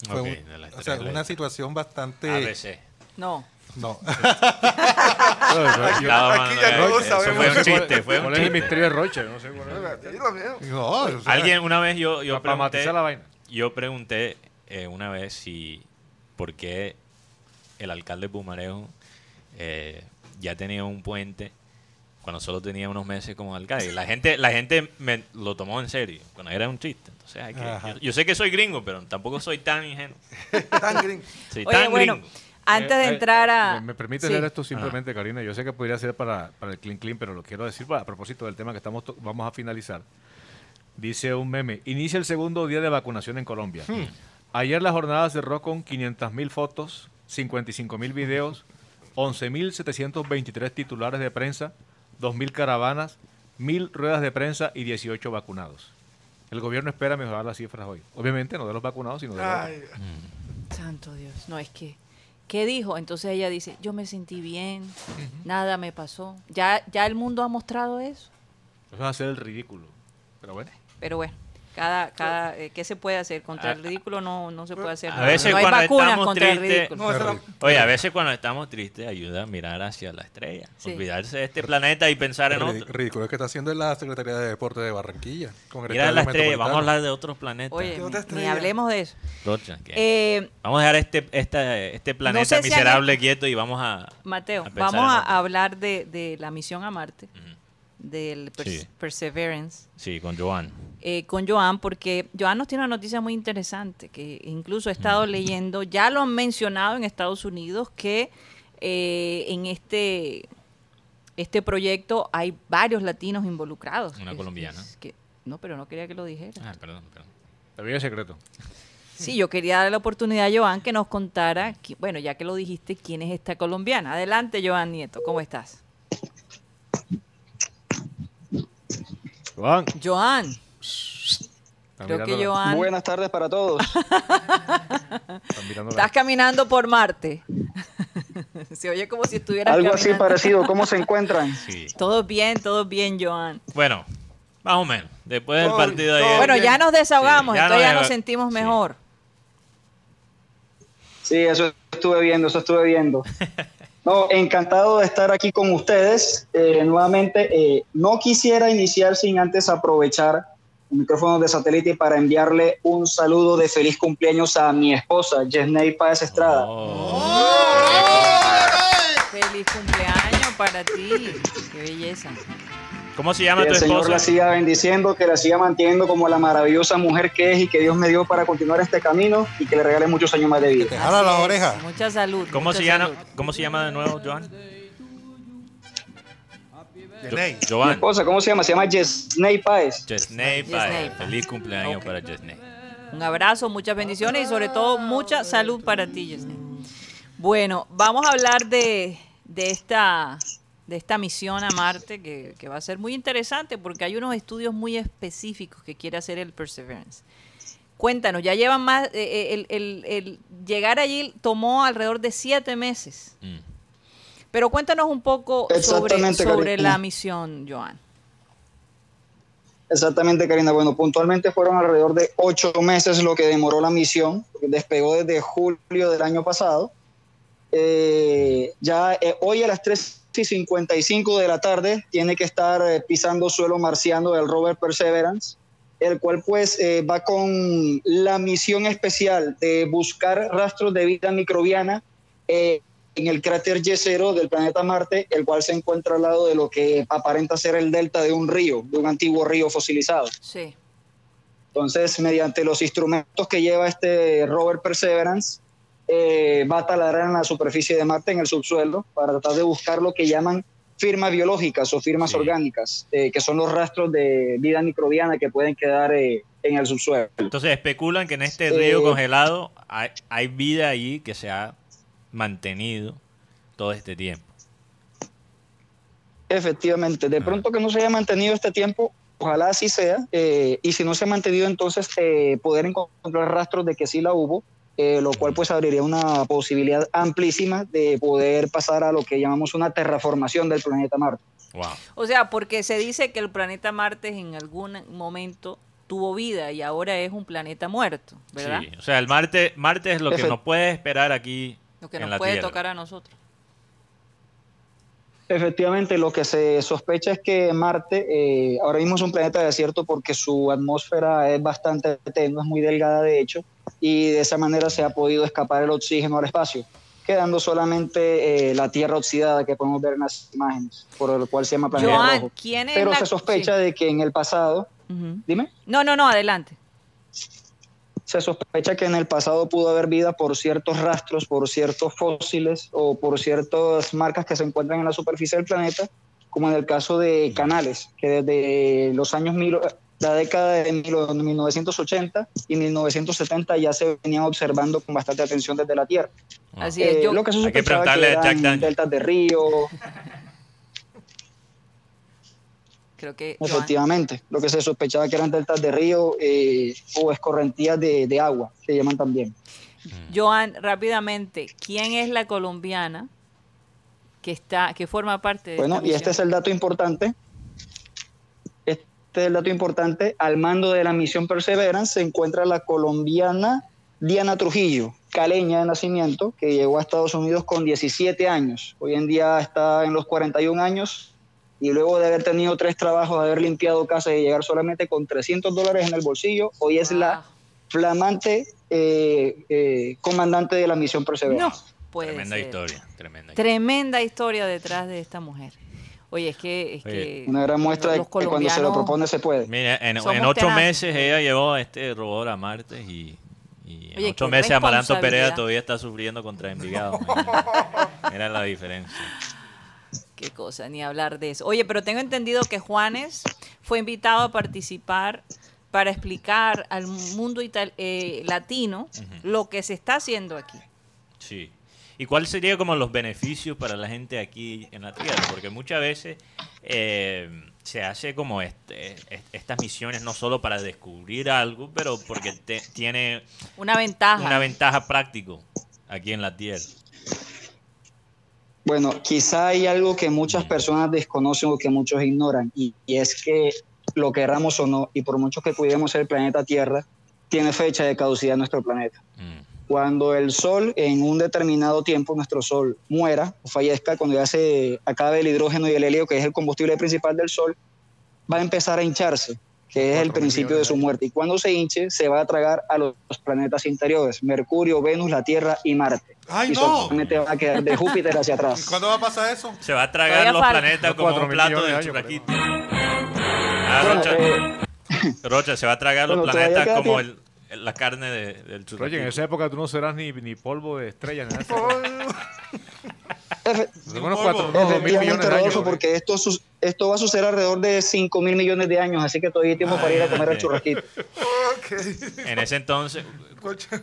Speaker 1: Fue un-
Speaker 4: de las
Speaker 1: o sea, una situación bastante
Speaker 4: ABC.
Speaker 3: No.
Speaker 1: No. (laughs)
Speaker 5: Aquí
Speaker 4: mal,
Speaker 5: ya todos sabemos.
Speaker 4: fue un chiste, fue
Speaker 6: ¿Cuál
Speaker 4: un
Speaker 6: es el misterio de Roche? No sé cuál es.
Speaker 5: Dilo, mío.
Speaker 1: no, o sea,
Speaker 4: Alguien una vez yo, yo
Speaker 6: Para
Speaker 4: pregunté,
Speaker 6: matizar la vaina.
Speaker 4: yo pregunté eh, una vez si por qué el alcalde Pumarejo eh, ya tenía un puente cuando solo tenía unos meses como alcalde. La gente, la gente me lo tomó en serio, cuando era un chiste. Entonces, hay que-
Speaker 1: Ajá.
Speaker 4: yo, yo sé que soy gringo, pero tampoco soy tan ingenuo. (laughs)
Speaker 5: Tan gringo.
Speaker 3: Oye,
Speaker 4: tan
Speaker 3: bueno,
Speaker 4: gringo.
Speaker 3: Antes de
Speaker 6: Eh, eh,
Speaker 3: entrar a...
Speaker 6: ¿Me, me permite
Speaker 3: Sí.
Speaker 6: leer esto simplemente, Karina? Yo sé que podría ser para, para el Clean Clean, pero lo quiero decir para- a propósito del tema que estamos to- vamos a finalizar. Dice un meme, inicia el segundo día de vacunación en Colombia. Ayer la jornada cerró con 500 mil fotos, 55 mil videos, 11.723 titulares de prensa, 2.000 caravanas, 1.000 ruedas de prensa y 18 vacunados. El gobierno espera mejorar las cifras hoy. Obviamente no de los vacunados, sino de los
Speaker 3: Santo Dios, no es que... ¿Qué dijo? Entonces ella dice, yo me sentí bien, nada me pasó. Ya, ya el mundo ha mostrado eso.
Speaker 6: Eso es hacer el ridículo. Pero bueno.
Speaker 3: Pero bueno, cada, cada, eh, ¿qué se puede hacer? Contra el
Speaker 4: A-
Speaker 3: ridículo no, no se puede hacer
Speaker 4: a veces
Speaker 3: no hay
Speaker 4: cuando
Speaker 3: vacunas el ridículo. (laughs)
Speaker 5: no,
Speaker 4: Oye, a veces cuando estamos tristes ayuda a mirar hacia la estrella,
Speaker 3: Sí.
Speaker 4: olvidarse de este planeta y pensar en otro.
Speaker 1: ridículo es que está haciendo en la Secretaría de Deportes de Barranquilla. Con el
Speaker 4: Mira la estrella, vamos a hablar de otros planetas.
Speaker 3: Oye,
Speaker 5: ¿Qué
Speaker 3: ni, hablemos de eso.
Speaker 4: Rocha,
Speaker 3: Eh,
Speaker 4: Vamos a dejar este, esta, este planeta
Speaker 3: sé si
Speaker 4: miserable quieto y vamos a...
Speaker 3: Mateo,
Speaker 4: a
Speaker 3: vamos a
Speaker 4: otro.
Speaker 3: hablar de, de la misión a Marte, del
Speaker 4: Sí.
Speaker 3: Perseverance,
Speaker 4: Sí, con Joan.
Speaker 3: Eh, con Joan, porque Joan nos tiene una noticia muy interesante, que incluso he estado leyendo, ya lo han mencionado en Estados Unidos, que eh, en este, este proyecto hay varios latinos involucrados.
Speaker 4: Una
Speaker 3: Es-
Speaker 4: colombiana.
Speaker 3: es que- no, pero no quería que lo dijera.
Speaker 4: Ah, perdón, perdón.
Speaker 6: Todavía es secreto.
Speaker 3: Sí, yo quería darle la oportunidad a Joan que nos contara, bueno, ya que lo dijiste, quién es esta colombiana. Adelante, Joan Nieto, ¿cómo estás? Joan,
Speaker 6: está
Speaker 3: creo que Joan,
Speaker 7: Buenas tardes para todos. (laughs)
Speaker 3: estás caminando por Marte. (laughs) Se oye como si estuvieras
Speaker 7: Algo así parecido. (laughs) ¿Cómo se encuentran?
Speaker 4: Sí.
Speaker 3: Todo bien, todo bien, Joan.
Speaker 4: Bueno, más o menos. Después del partido de ayer...
Speaker 3: Bueno, ya nos desahogamos,
Speaker 4: Sí, ya
Speaker 3: entonces
Speaker 4: nos
Speaker 3: ya nos sentimos
Speaker 4: sí.
Speaker 3: mejor.
Speaker 7: Sí, eso estuve viendo, eso estuve viendo. No, encantado de estar aquí con ustedes. Eh, nuevamente, eh, no quisiera iniciar sin antes aprovechar el micrófono de satélite para enviarle un saludo de feliz cumpleaños a mi esposa, Yesney Páez Estrada.
Speaker 4: Oh.
Speaker 3: Feliz cumpleaños para ti. Qué belleza.
Speaker 4: ¿Cómo se llama
Speaker 7: Que
Speaker 4: tu
Speaker 7: el Señor la
Speaker 4: esposa?
Speaker 7: siga bendiciendo, que la siga manteniendo como la maravillosa mujer que es y que Dios me dio para continuar este camino y que le regale muchos años más de vida.
Speaker 1: Jala
Speaker 3: es.
Speaker 1: orejas.
Speaker 3: Mucha salud.
Speaker 4: ¿Cómo
Speaker 3: mucha
Speaker 4: se, llama,
Speaker 3: salud.
Speaker 4: ¿Cómo se llama de nuevo, Joan?
Speaker 7: Mi esposa, ¿cómo se llama? Se llama Yesney Páez.
Speaker 3: Yesney.
Speaker 4: Feliz cumpleaños para Chesney.
Speaker 3: Un abrazo, muchas bendiciones y sobre todo mucha salud para ti, Yesenia. Bueno, vamos a hablar de, de esta, de esta misión a Marte que, que va a ser muy interesante porque hay unos estudios muy específicos que quiere hacer el Perseverance. Cuéntanos, ya llevan más, eh, eh, el, el- el llegar allí tomó alrededor de siete meses.
Speaker 4: Mm.
Speaker 3: Pero cuéntanos un poco sobre, sobre la misión, Joan.
Speaker 7: Exactamente, Karina. Bueno, puntualmente fueron alrededor de ocho meses lo que demoró la misión, despegó desde julio del año pasado. Eh, ya eh, hoy a las 3 y 55 de la tarde tiene que estar eh, pisando suelo marciano del rover Perseverance, el cual pues eh, va con la misión especial de buscar rastros de vida microbiana eh, en el cráter Y0 del planeta Marte, el cual se encuentra al lado de lo que aparenta ser el delta de un río, de un antiguo río fosilizado.
Speaker 3: Sí.
Speaker 7: Entonces, mediante los instrumentos que lleva este rover Perseverance, eh, va a taladrar en la superficie de Marte, en el subsuelo, para tratar de buscar lo que llaman firmas biológicas o firmas
Speaker 4: Sí.
Speaker 7: orgánicas, eh, que son los rastros de vida microbiana que pueden quedar eh, en el subsuelo.
Speaker 4: Entonces especulan que en este
Speaker 7: Eh,
Speaker 4: río congelado hay, hay vida allí que se ha mantenido todo este tiempo.
Speaker 7: Efectivamente, de pronto que no se haya mantenido este tiempo, ojalá así sea, eh, y si no se ha mantenido, entonces eh, poder encontrar rastros de que sí la hubo, eh, lo cual pues abriría una posibilidad amplísima de poder pasar a lo que llamamos una terraformación del planeta Marte.
Speaker 4: Wow.
Speaker 3: O sea, porque se dice que el planeta Marte en algún momento tuvo vida y ahora es un planeta muerto, ¿verdad?
Speaker 4: Sí, o sea, el Marte, Marte es lo que nos puede esperar aquí
Speaker 3: Lo que
Speaker 4: en
Speaker 3: nos
Speaker 4: la
Speaker 3: puede
Speaker 4: Tierra.
Speaker 3: tocar a nosotros.
Speaker 7: Efectivamente, lo que se sospecha es que Marte eh, ahora mismo es un planeta desierto porque su atmósfera es bastante tenue, es muy delgada de hecho, y de esa manera se ha podido escapar el oxígeno al espacio, quedando solamente eh, la Tierra oxidada que podemos ver en las imágenes, por lo cual se llama planeta
Speaker 3: Joan,
Speaker 7: rojo.
Speaker 3: ¿quién es
Speaker 7: Pero
Speaker 3: la-
Speaker 7: se sospecha de que en el pasado, dime,
Speaker 3: No, no, no, adelante.
Speaker 7: Se sospecha que en el pasado pudo haber vida por ciertos rastros, por ciertos fósiles o por ciertas marcas que se encuentran en la superficie del planeta, como en el caso de canales, que desde los años mil, la década de mil- 1980 y 1970 ya se venían observando con bastante atención desde la Tierra.
Speaker 3: Así es.
Speaker 7: Eh,
Speaker 3: Yo,
Speaker 7: lo que se
Speaker 4: Hay que preguntarle a Jack
Speaker 7: eran
Speaker 4: Daniel.
Speaker 7: deltas de río,
Speaker 3: creo que Joan,
Speaker 7: efectivamente, lo que se sospechaba que eran deltas de río eh, o escorrentías de, de agua, se llaman también.
Speaker 3: Joan, rápidamente, ¿quién es la colombiana que está, que forma parte de
Speaker 7: Bueno,
Speaker 3: esta
Speaker 7: y este es el dato importante. Este es el dato importante. Al mando de la misión Perseverance se encuentra la colombiana Diana Trujillo, caleña de nacimiento, que llegó a Estados Unidos con 17 años. Hoy en día está en los 41 años y luego de haber tenido tres trabajos, de haber limpiado casas y llegar solamente con 300 dólares en el bolsillo, hoy es la flamante eh, eh, comandante de la misión
Speaker 3: No,
Speaker 7: Perseverance.
Speaker 3: puede
Speaker 4: Tremenda
Speaker 3: ser.
Speaker 4: historia, tremenda historia.
Speaker 3: Tremenda historia detrás de esta mujer. Oye, es que, es
Speaker 4: Oye.
Speaker 3: que
Speaker 7: Una gran muestra de que cuando se lo propone se puede.
Speaker 4: Mira, en, ocho meses ella llevó este robot a Marte y, y en
Speaker 3: Oye,
Speaker 4: ocho meses Amaranto Perea todavía está sufriendo contra Envigado. Era la diferencia.
Speaker 3: Qué cosa, ni hablar de eso. Oye, pero tengo entendido que Juanes fue invitado a participar para explicar al mundo eh, latino lo que se está haciendo aquí.
Speaker 4: Sí. ¿Y cuáles serían como los beneficios para la gente aquí en la Tierra? Porque muchas veces eh, se hace como este, est- estas misiones no solo para descubrir algo, pero porque te- tiene
Speaker 3: Una ventaja.
Speaker 4: una ventaja práctico aquí en la Tierra.
Speaker 7: Bueno, quizá hay algo que muchas personas desconocen o que muchos ignoran, y, y es que lo querramos o no, y por mucho que cuidemos el planeta Tierra, tiene fecha de caducidad nuestro planeta.
Speaker 4: Mm.
Speaker 7: Cuando el Sol, en un determinado tiempo, nuestro Sol muera o fallezca, cuando ya se acabe el hidrógeno y el helio, que es el combustible principal del Sol, va a empezar a hincharse, que es el principio de su muerte. Y cuando se hinche, se va a tragar a los planetas interiores, Mercurio, Venus, la Tierra y Marte.
Speaker 1: ¡Ay,
Speaker 7: y
Speaker 1: no!
Speaker 7: solamente va a quedar de (laughs) Júpiter hacia
Speaker 1: ¿Y
Speaker 7: atrás.
Speaker 1: cuándo va a pasar eso?
Speaker 4: Se va a tragar
Speaker 3: Todavía
Speaker 4: los
Speaker 3: falta.
Speaker 4: planetas
Speaker 6: Los
Speaker 4: como un plato
Speaker 6: de
Speaker 4: de. Ah,
Speaker 7: Bueno,
Speaker 4: Rocha,
Speaker 7: eh, (laughs)
Speaker 4: Rocha, se va a tragar los
Speaker 7: bueno, todavía
Speaker 4: planetas como
Speaker 7: tiempo.
Speaker 4: el, la carne de- del churraquito.
Speaker 6: Oye, en esa época tú no serás ni, ni polvo de estrella. Ni nada. (laughs)
Speaker 7: efe-
Speaker 6: unos dos mil millones
Speaker 7: Efectivamente,
Speaker 6: de años.
Speaker 7: Rodolfo, porque esto, esto va a suceder alrededor de 5 mil millones de años, así que todavía hay tiempo para ir a comer el
Speaker 4: ok.
Speaker 7: churrasquito.
Speaker 4: En ese entonces.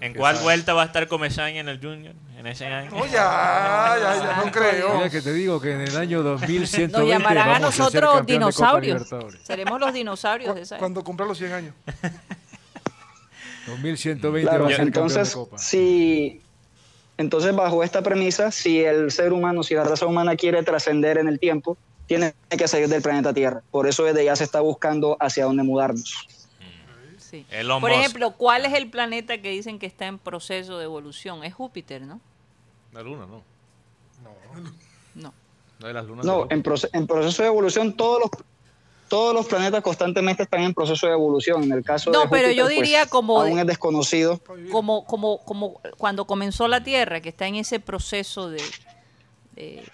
Speaker 4: ¿en cuál vuelta va a estar Comesaña en el Junior? En ese año.
Speaker 5: No, ya, ya, ya, no creo.
Speaker 6: Mira que te digo que en el año 2120
Speaker 3: Nos llamarán a
Speaker 6: vamos a
Speaker 3: nosotros dinosaurios. Seremos los dinosaurios de esa.
Speaker 5: Cuando cumpla los 100 años.
Speaker 6: 2120 (laughs)
Speaker 7: Claro,
Speaker 6: va a ser campeón de
Speaker 7: entonces,
Speaker 6: Copa.
Speaker 7: si, entonces, bajo esta premisa, si el ser humano, si la raza humana quiere trascender en el tiempo, tiene que salir del planeta Tierra. Por eso desde ya se está buscando hacia dónde mudarnos.
Speaker 3: Sí. Por ejemplo, ¿cuál es el planeta que dicen que está en proceso de evolución? Es Júpiter, ¿no?
Speaker 6: La luna, no.
Speaker 3: No.
Speaker 6: No de las lunas.
Speaker 7: No,
Speaker 6: de
Speaker 7: en, proce- en proceso de evolución todos los todos los planetas constantemente están en proceso de evolución. En el caso
Speaker 3: No,
Speaker 7: de
Speaker 3: pero
Speaker 7: Júpiter,
Speaker 3: yo
Speaker 7: pues,
Speaker 3: como
Speaker 7: aún es desconocido.
Speaker 3: Como, como, como cuando comenzó la Tierra, que está en ese proceso de,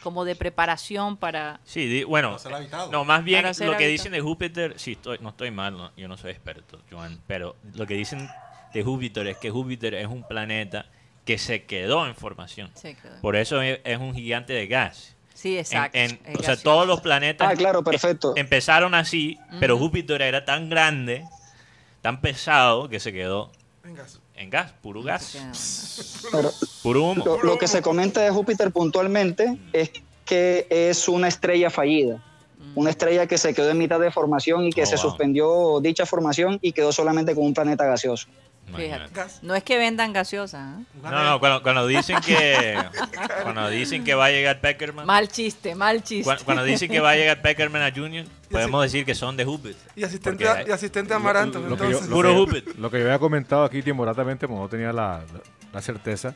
Speaker 3: como de preparación para...
Speaker 4: Sí, di- bueno,
Speaker 1: Para ser habitado.
Speaker 4: no, más bien lo que
Speaker 3: habitado.
Speaker 4: dicen de Júpiter, sí, estoy, no estoy mal, no, yo no soy experto, Joan, pero lo que dicen de Júpiter es que Júpiter es un planeta que se quedó en formación. Por eso es, es un gigante de gas.
Speaker 3: Sí,
Speaker 4: En-
Speaker 3: exacto.
Speaker 4: en- o sea, todos los planetas
Speaker 7: Ah, claro, perfecto.
Speaker 4: em- empezaron así, pero Júpiter era tan grande, tan pesado, que se quedó en gas, puro gas,
Speaker 7: Pero
Speaker 4: puro humo.
Speaker 7: lo, lo que se comenta de Júpiter puntualmente es que es una estrella fallida. Una estrella que se quedó en mitad de formación y que
Speaker 4: Oh,
Speaker 7: se
Speaker 4: wow.
Speaker 7: suspendió dicha formación y quedó solamente como un planeta gaseoso.
Speaker 4: Imagínate.
Speaker 3: Fíjate.
Speaker 5: Gas.
Speaker 3: No es que vendan gaseosa. ¿eh?
Speaker 4: No, no, cuando, cuando dicen que (laughs) cuando dicen que va a llegar Peckerman,
Speaker 3: Mal chiste, mal chiste.
Speaker 4: cuando, cuando (laughs) dicen que va a llegar Peckerman a Junior, podemos decir que son de Júpiter.
Speaker 5: Y asistente, a, y asistente Amaranto.
Speaker 6: Lo que yo-
Speaker 5: entonces.
Speaker 6: lo
Speaker 4: Puro
Speaker 6: que-
Speaker 4: Júpiter.
Speaker 6: Lo que yo había comentado aquí timoratamente, como no tenía la, la- la certeza,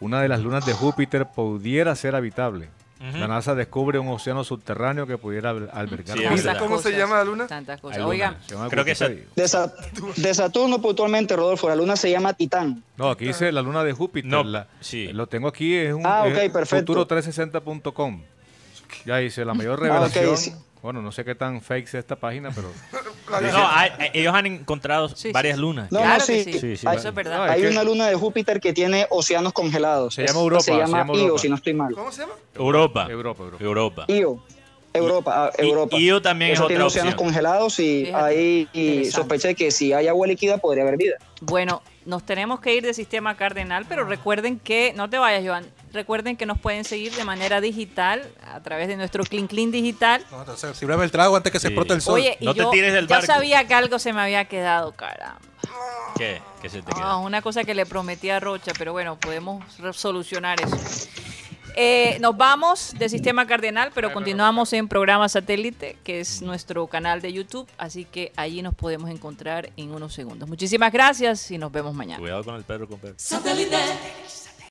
Speaker 6: una de las lunas de Júpiter pudiera ser habitable. La NASA descubre un océano subterráneo que pudiera al- albergar
Speaker 4: Sí,
Speaker 6: vida.
Speaker 5: ¿Cómo se llama la luna?
Speaker 3: Tantas cosas.
Speaker 6: Luna,
Speaker 3: Oigan,
Speaker 6: se
Speaker 4: Creo que
Speaker 6: Wikipedia.
Speaker 7: De, Sa- de Saturno puntualmente, Rodolfo, la luna se llama Titán.
Speaker 6: No, aquí dice la luna de Júpiter.
Speaker 4: No,
Speaker 6: la-
Speaker 4: sí.
Speaker 6: Lo tengo aquí, es un
Speaker 7: Ah,
Speaker 6: es
Speaker 7: ok, perfecto.
Speaker 6: futuro360.com. Ya dice la mayor
Speaker 7: Ah,
Speaker 6: revelación.
Speaker 7: sí.
Speaker 6: Bueno, no sé qué tan fake es esta página, pero (laughs)
Speaker 4: No, hay- hay- ellos han encontrado
Speaker 3: Sí,
Speaker 4: varias lunas.
Speaker 7: No,
Speaker 3: claro
Speaker 7: no,
Speaker 3: que
Speaker 7: sí.
Speaker 3: sí.
Speaker 6: Sí, sí,
Speaker 3: Eso es verdad.
Speaker 7: Hay una luna de Júpiter que tiene océanos congelados.
Speaker 6: Se llama Europa,
Speaker 7: Se
Speaker 6: se
Speaker 7: llama
Speaker 6: llama
Speaker 7: Io, si no estoy mal.
Speaker 5: ¿Cómo se llama?
Speaker 4: Europa.
Speaker 6: Europa, Europa.
Speaker 4: Europa.
Speaker 7: Io. Europa, ah,
Speaker 4: Y-
Speaker 7: Europa.
Speaker 4: Io también es
Speaker 7: Eso
Speaker 4: otra
Speaker 7: tiene océanos
Speaker 4: opción.
Speaker 7: congelados y
Speaker 3: Fíjate,
Speaker 7: hay y de que si hay agua líquida podría haber vida.
Speaker 3: Bueno, nos tenemos que ir de sistema cardenal, pero recuerden que, no te vayas, Joan, recuerden que nos pueden seguir de manera digital a través de nuestro Clean Clean Digital.
Speaker 1: No, sírveme el trago antes que se explote el sol.
Speaker 3: Oye, y
Speaker 4: No te
Speaker 3: yo
Speaker 4: tires del
Speaker 3: ya
Speaker 4: barco.
Speaker 3: sabía que algo se me había quedado, caramba.
Speaker 4: ¿Qué? ¿Qué se te
Speaker 3: Ah,
Speaker 4: queda?
Speaker 3: una cosa que le prometí a Rocha, pero bueno, podemos solucionar eso. Eh, nos vamos de Sistema Cardenal, pero continuamos en programa satélite, que es nuestro canal de YouTube, así que allí nos podemos encontrar en unos segundos. Muchísimas gracias y nos vemos mañana.
Speaker 4: Cuidado con el perro con perro.
Speaker 2: Satellite.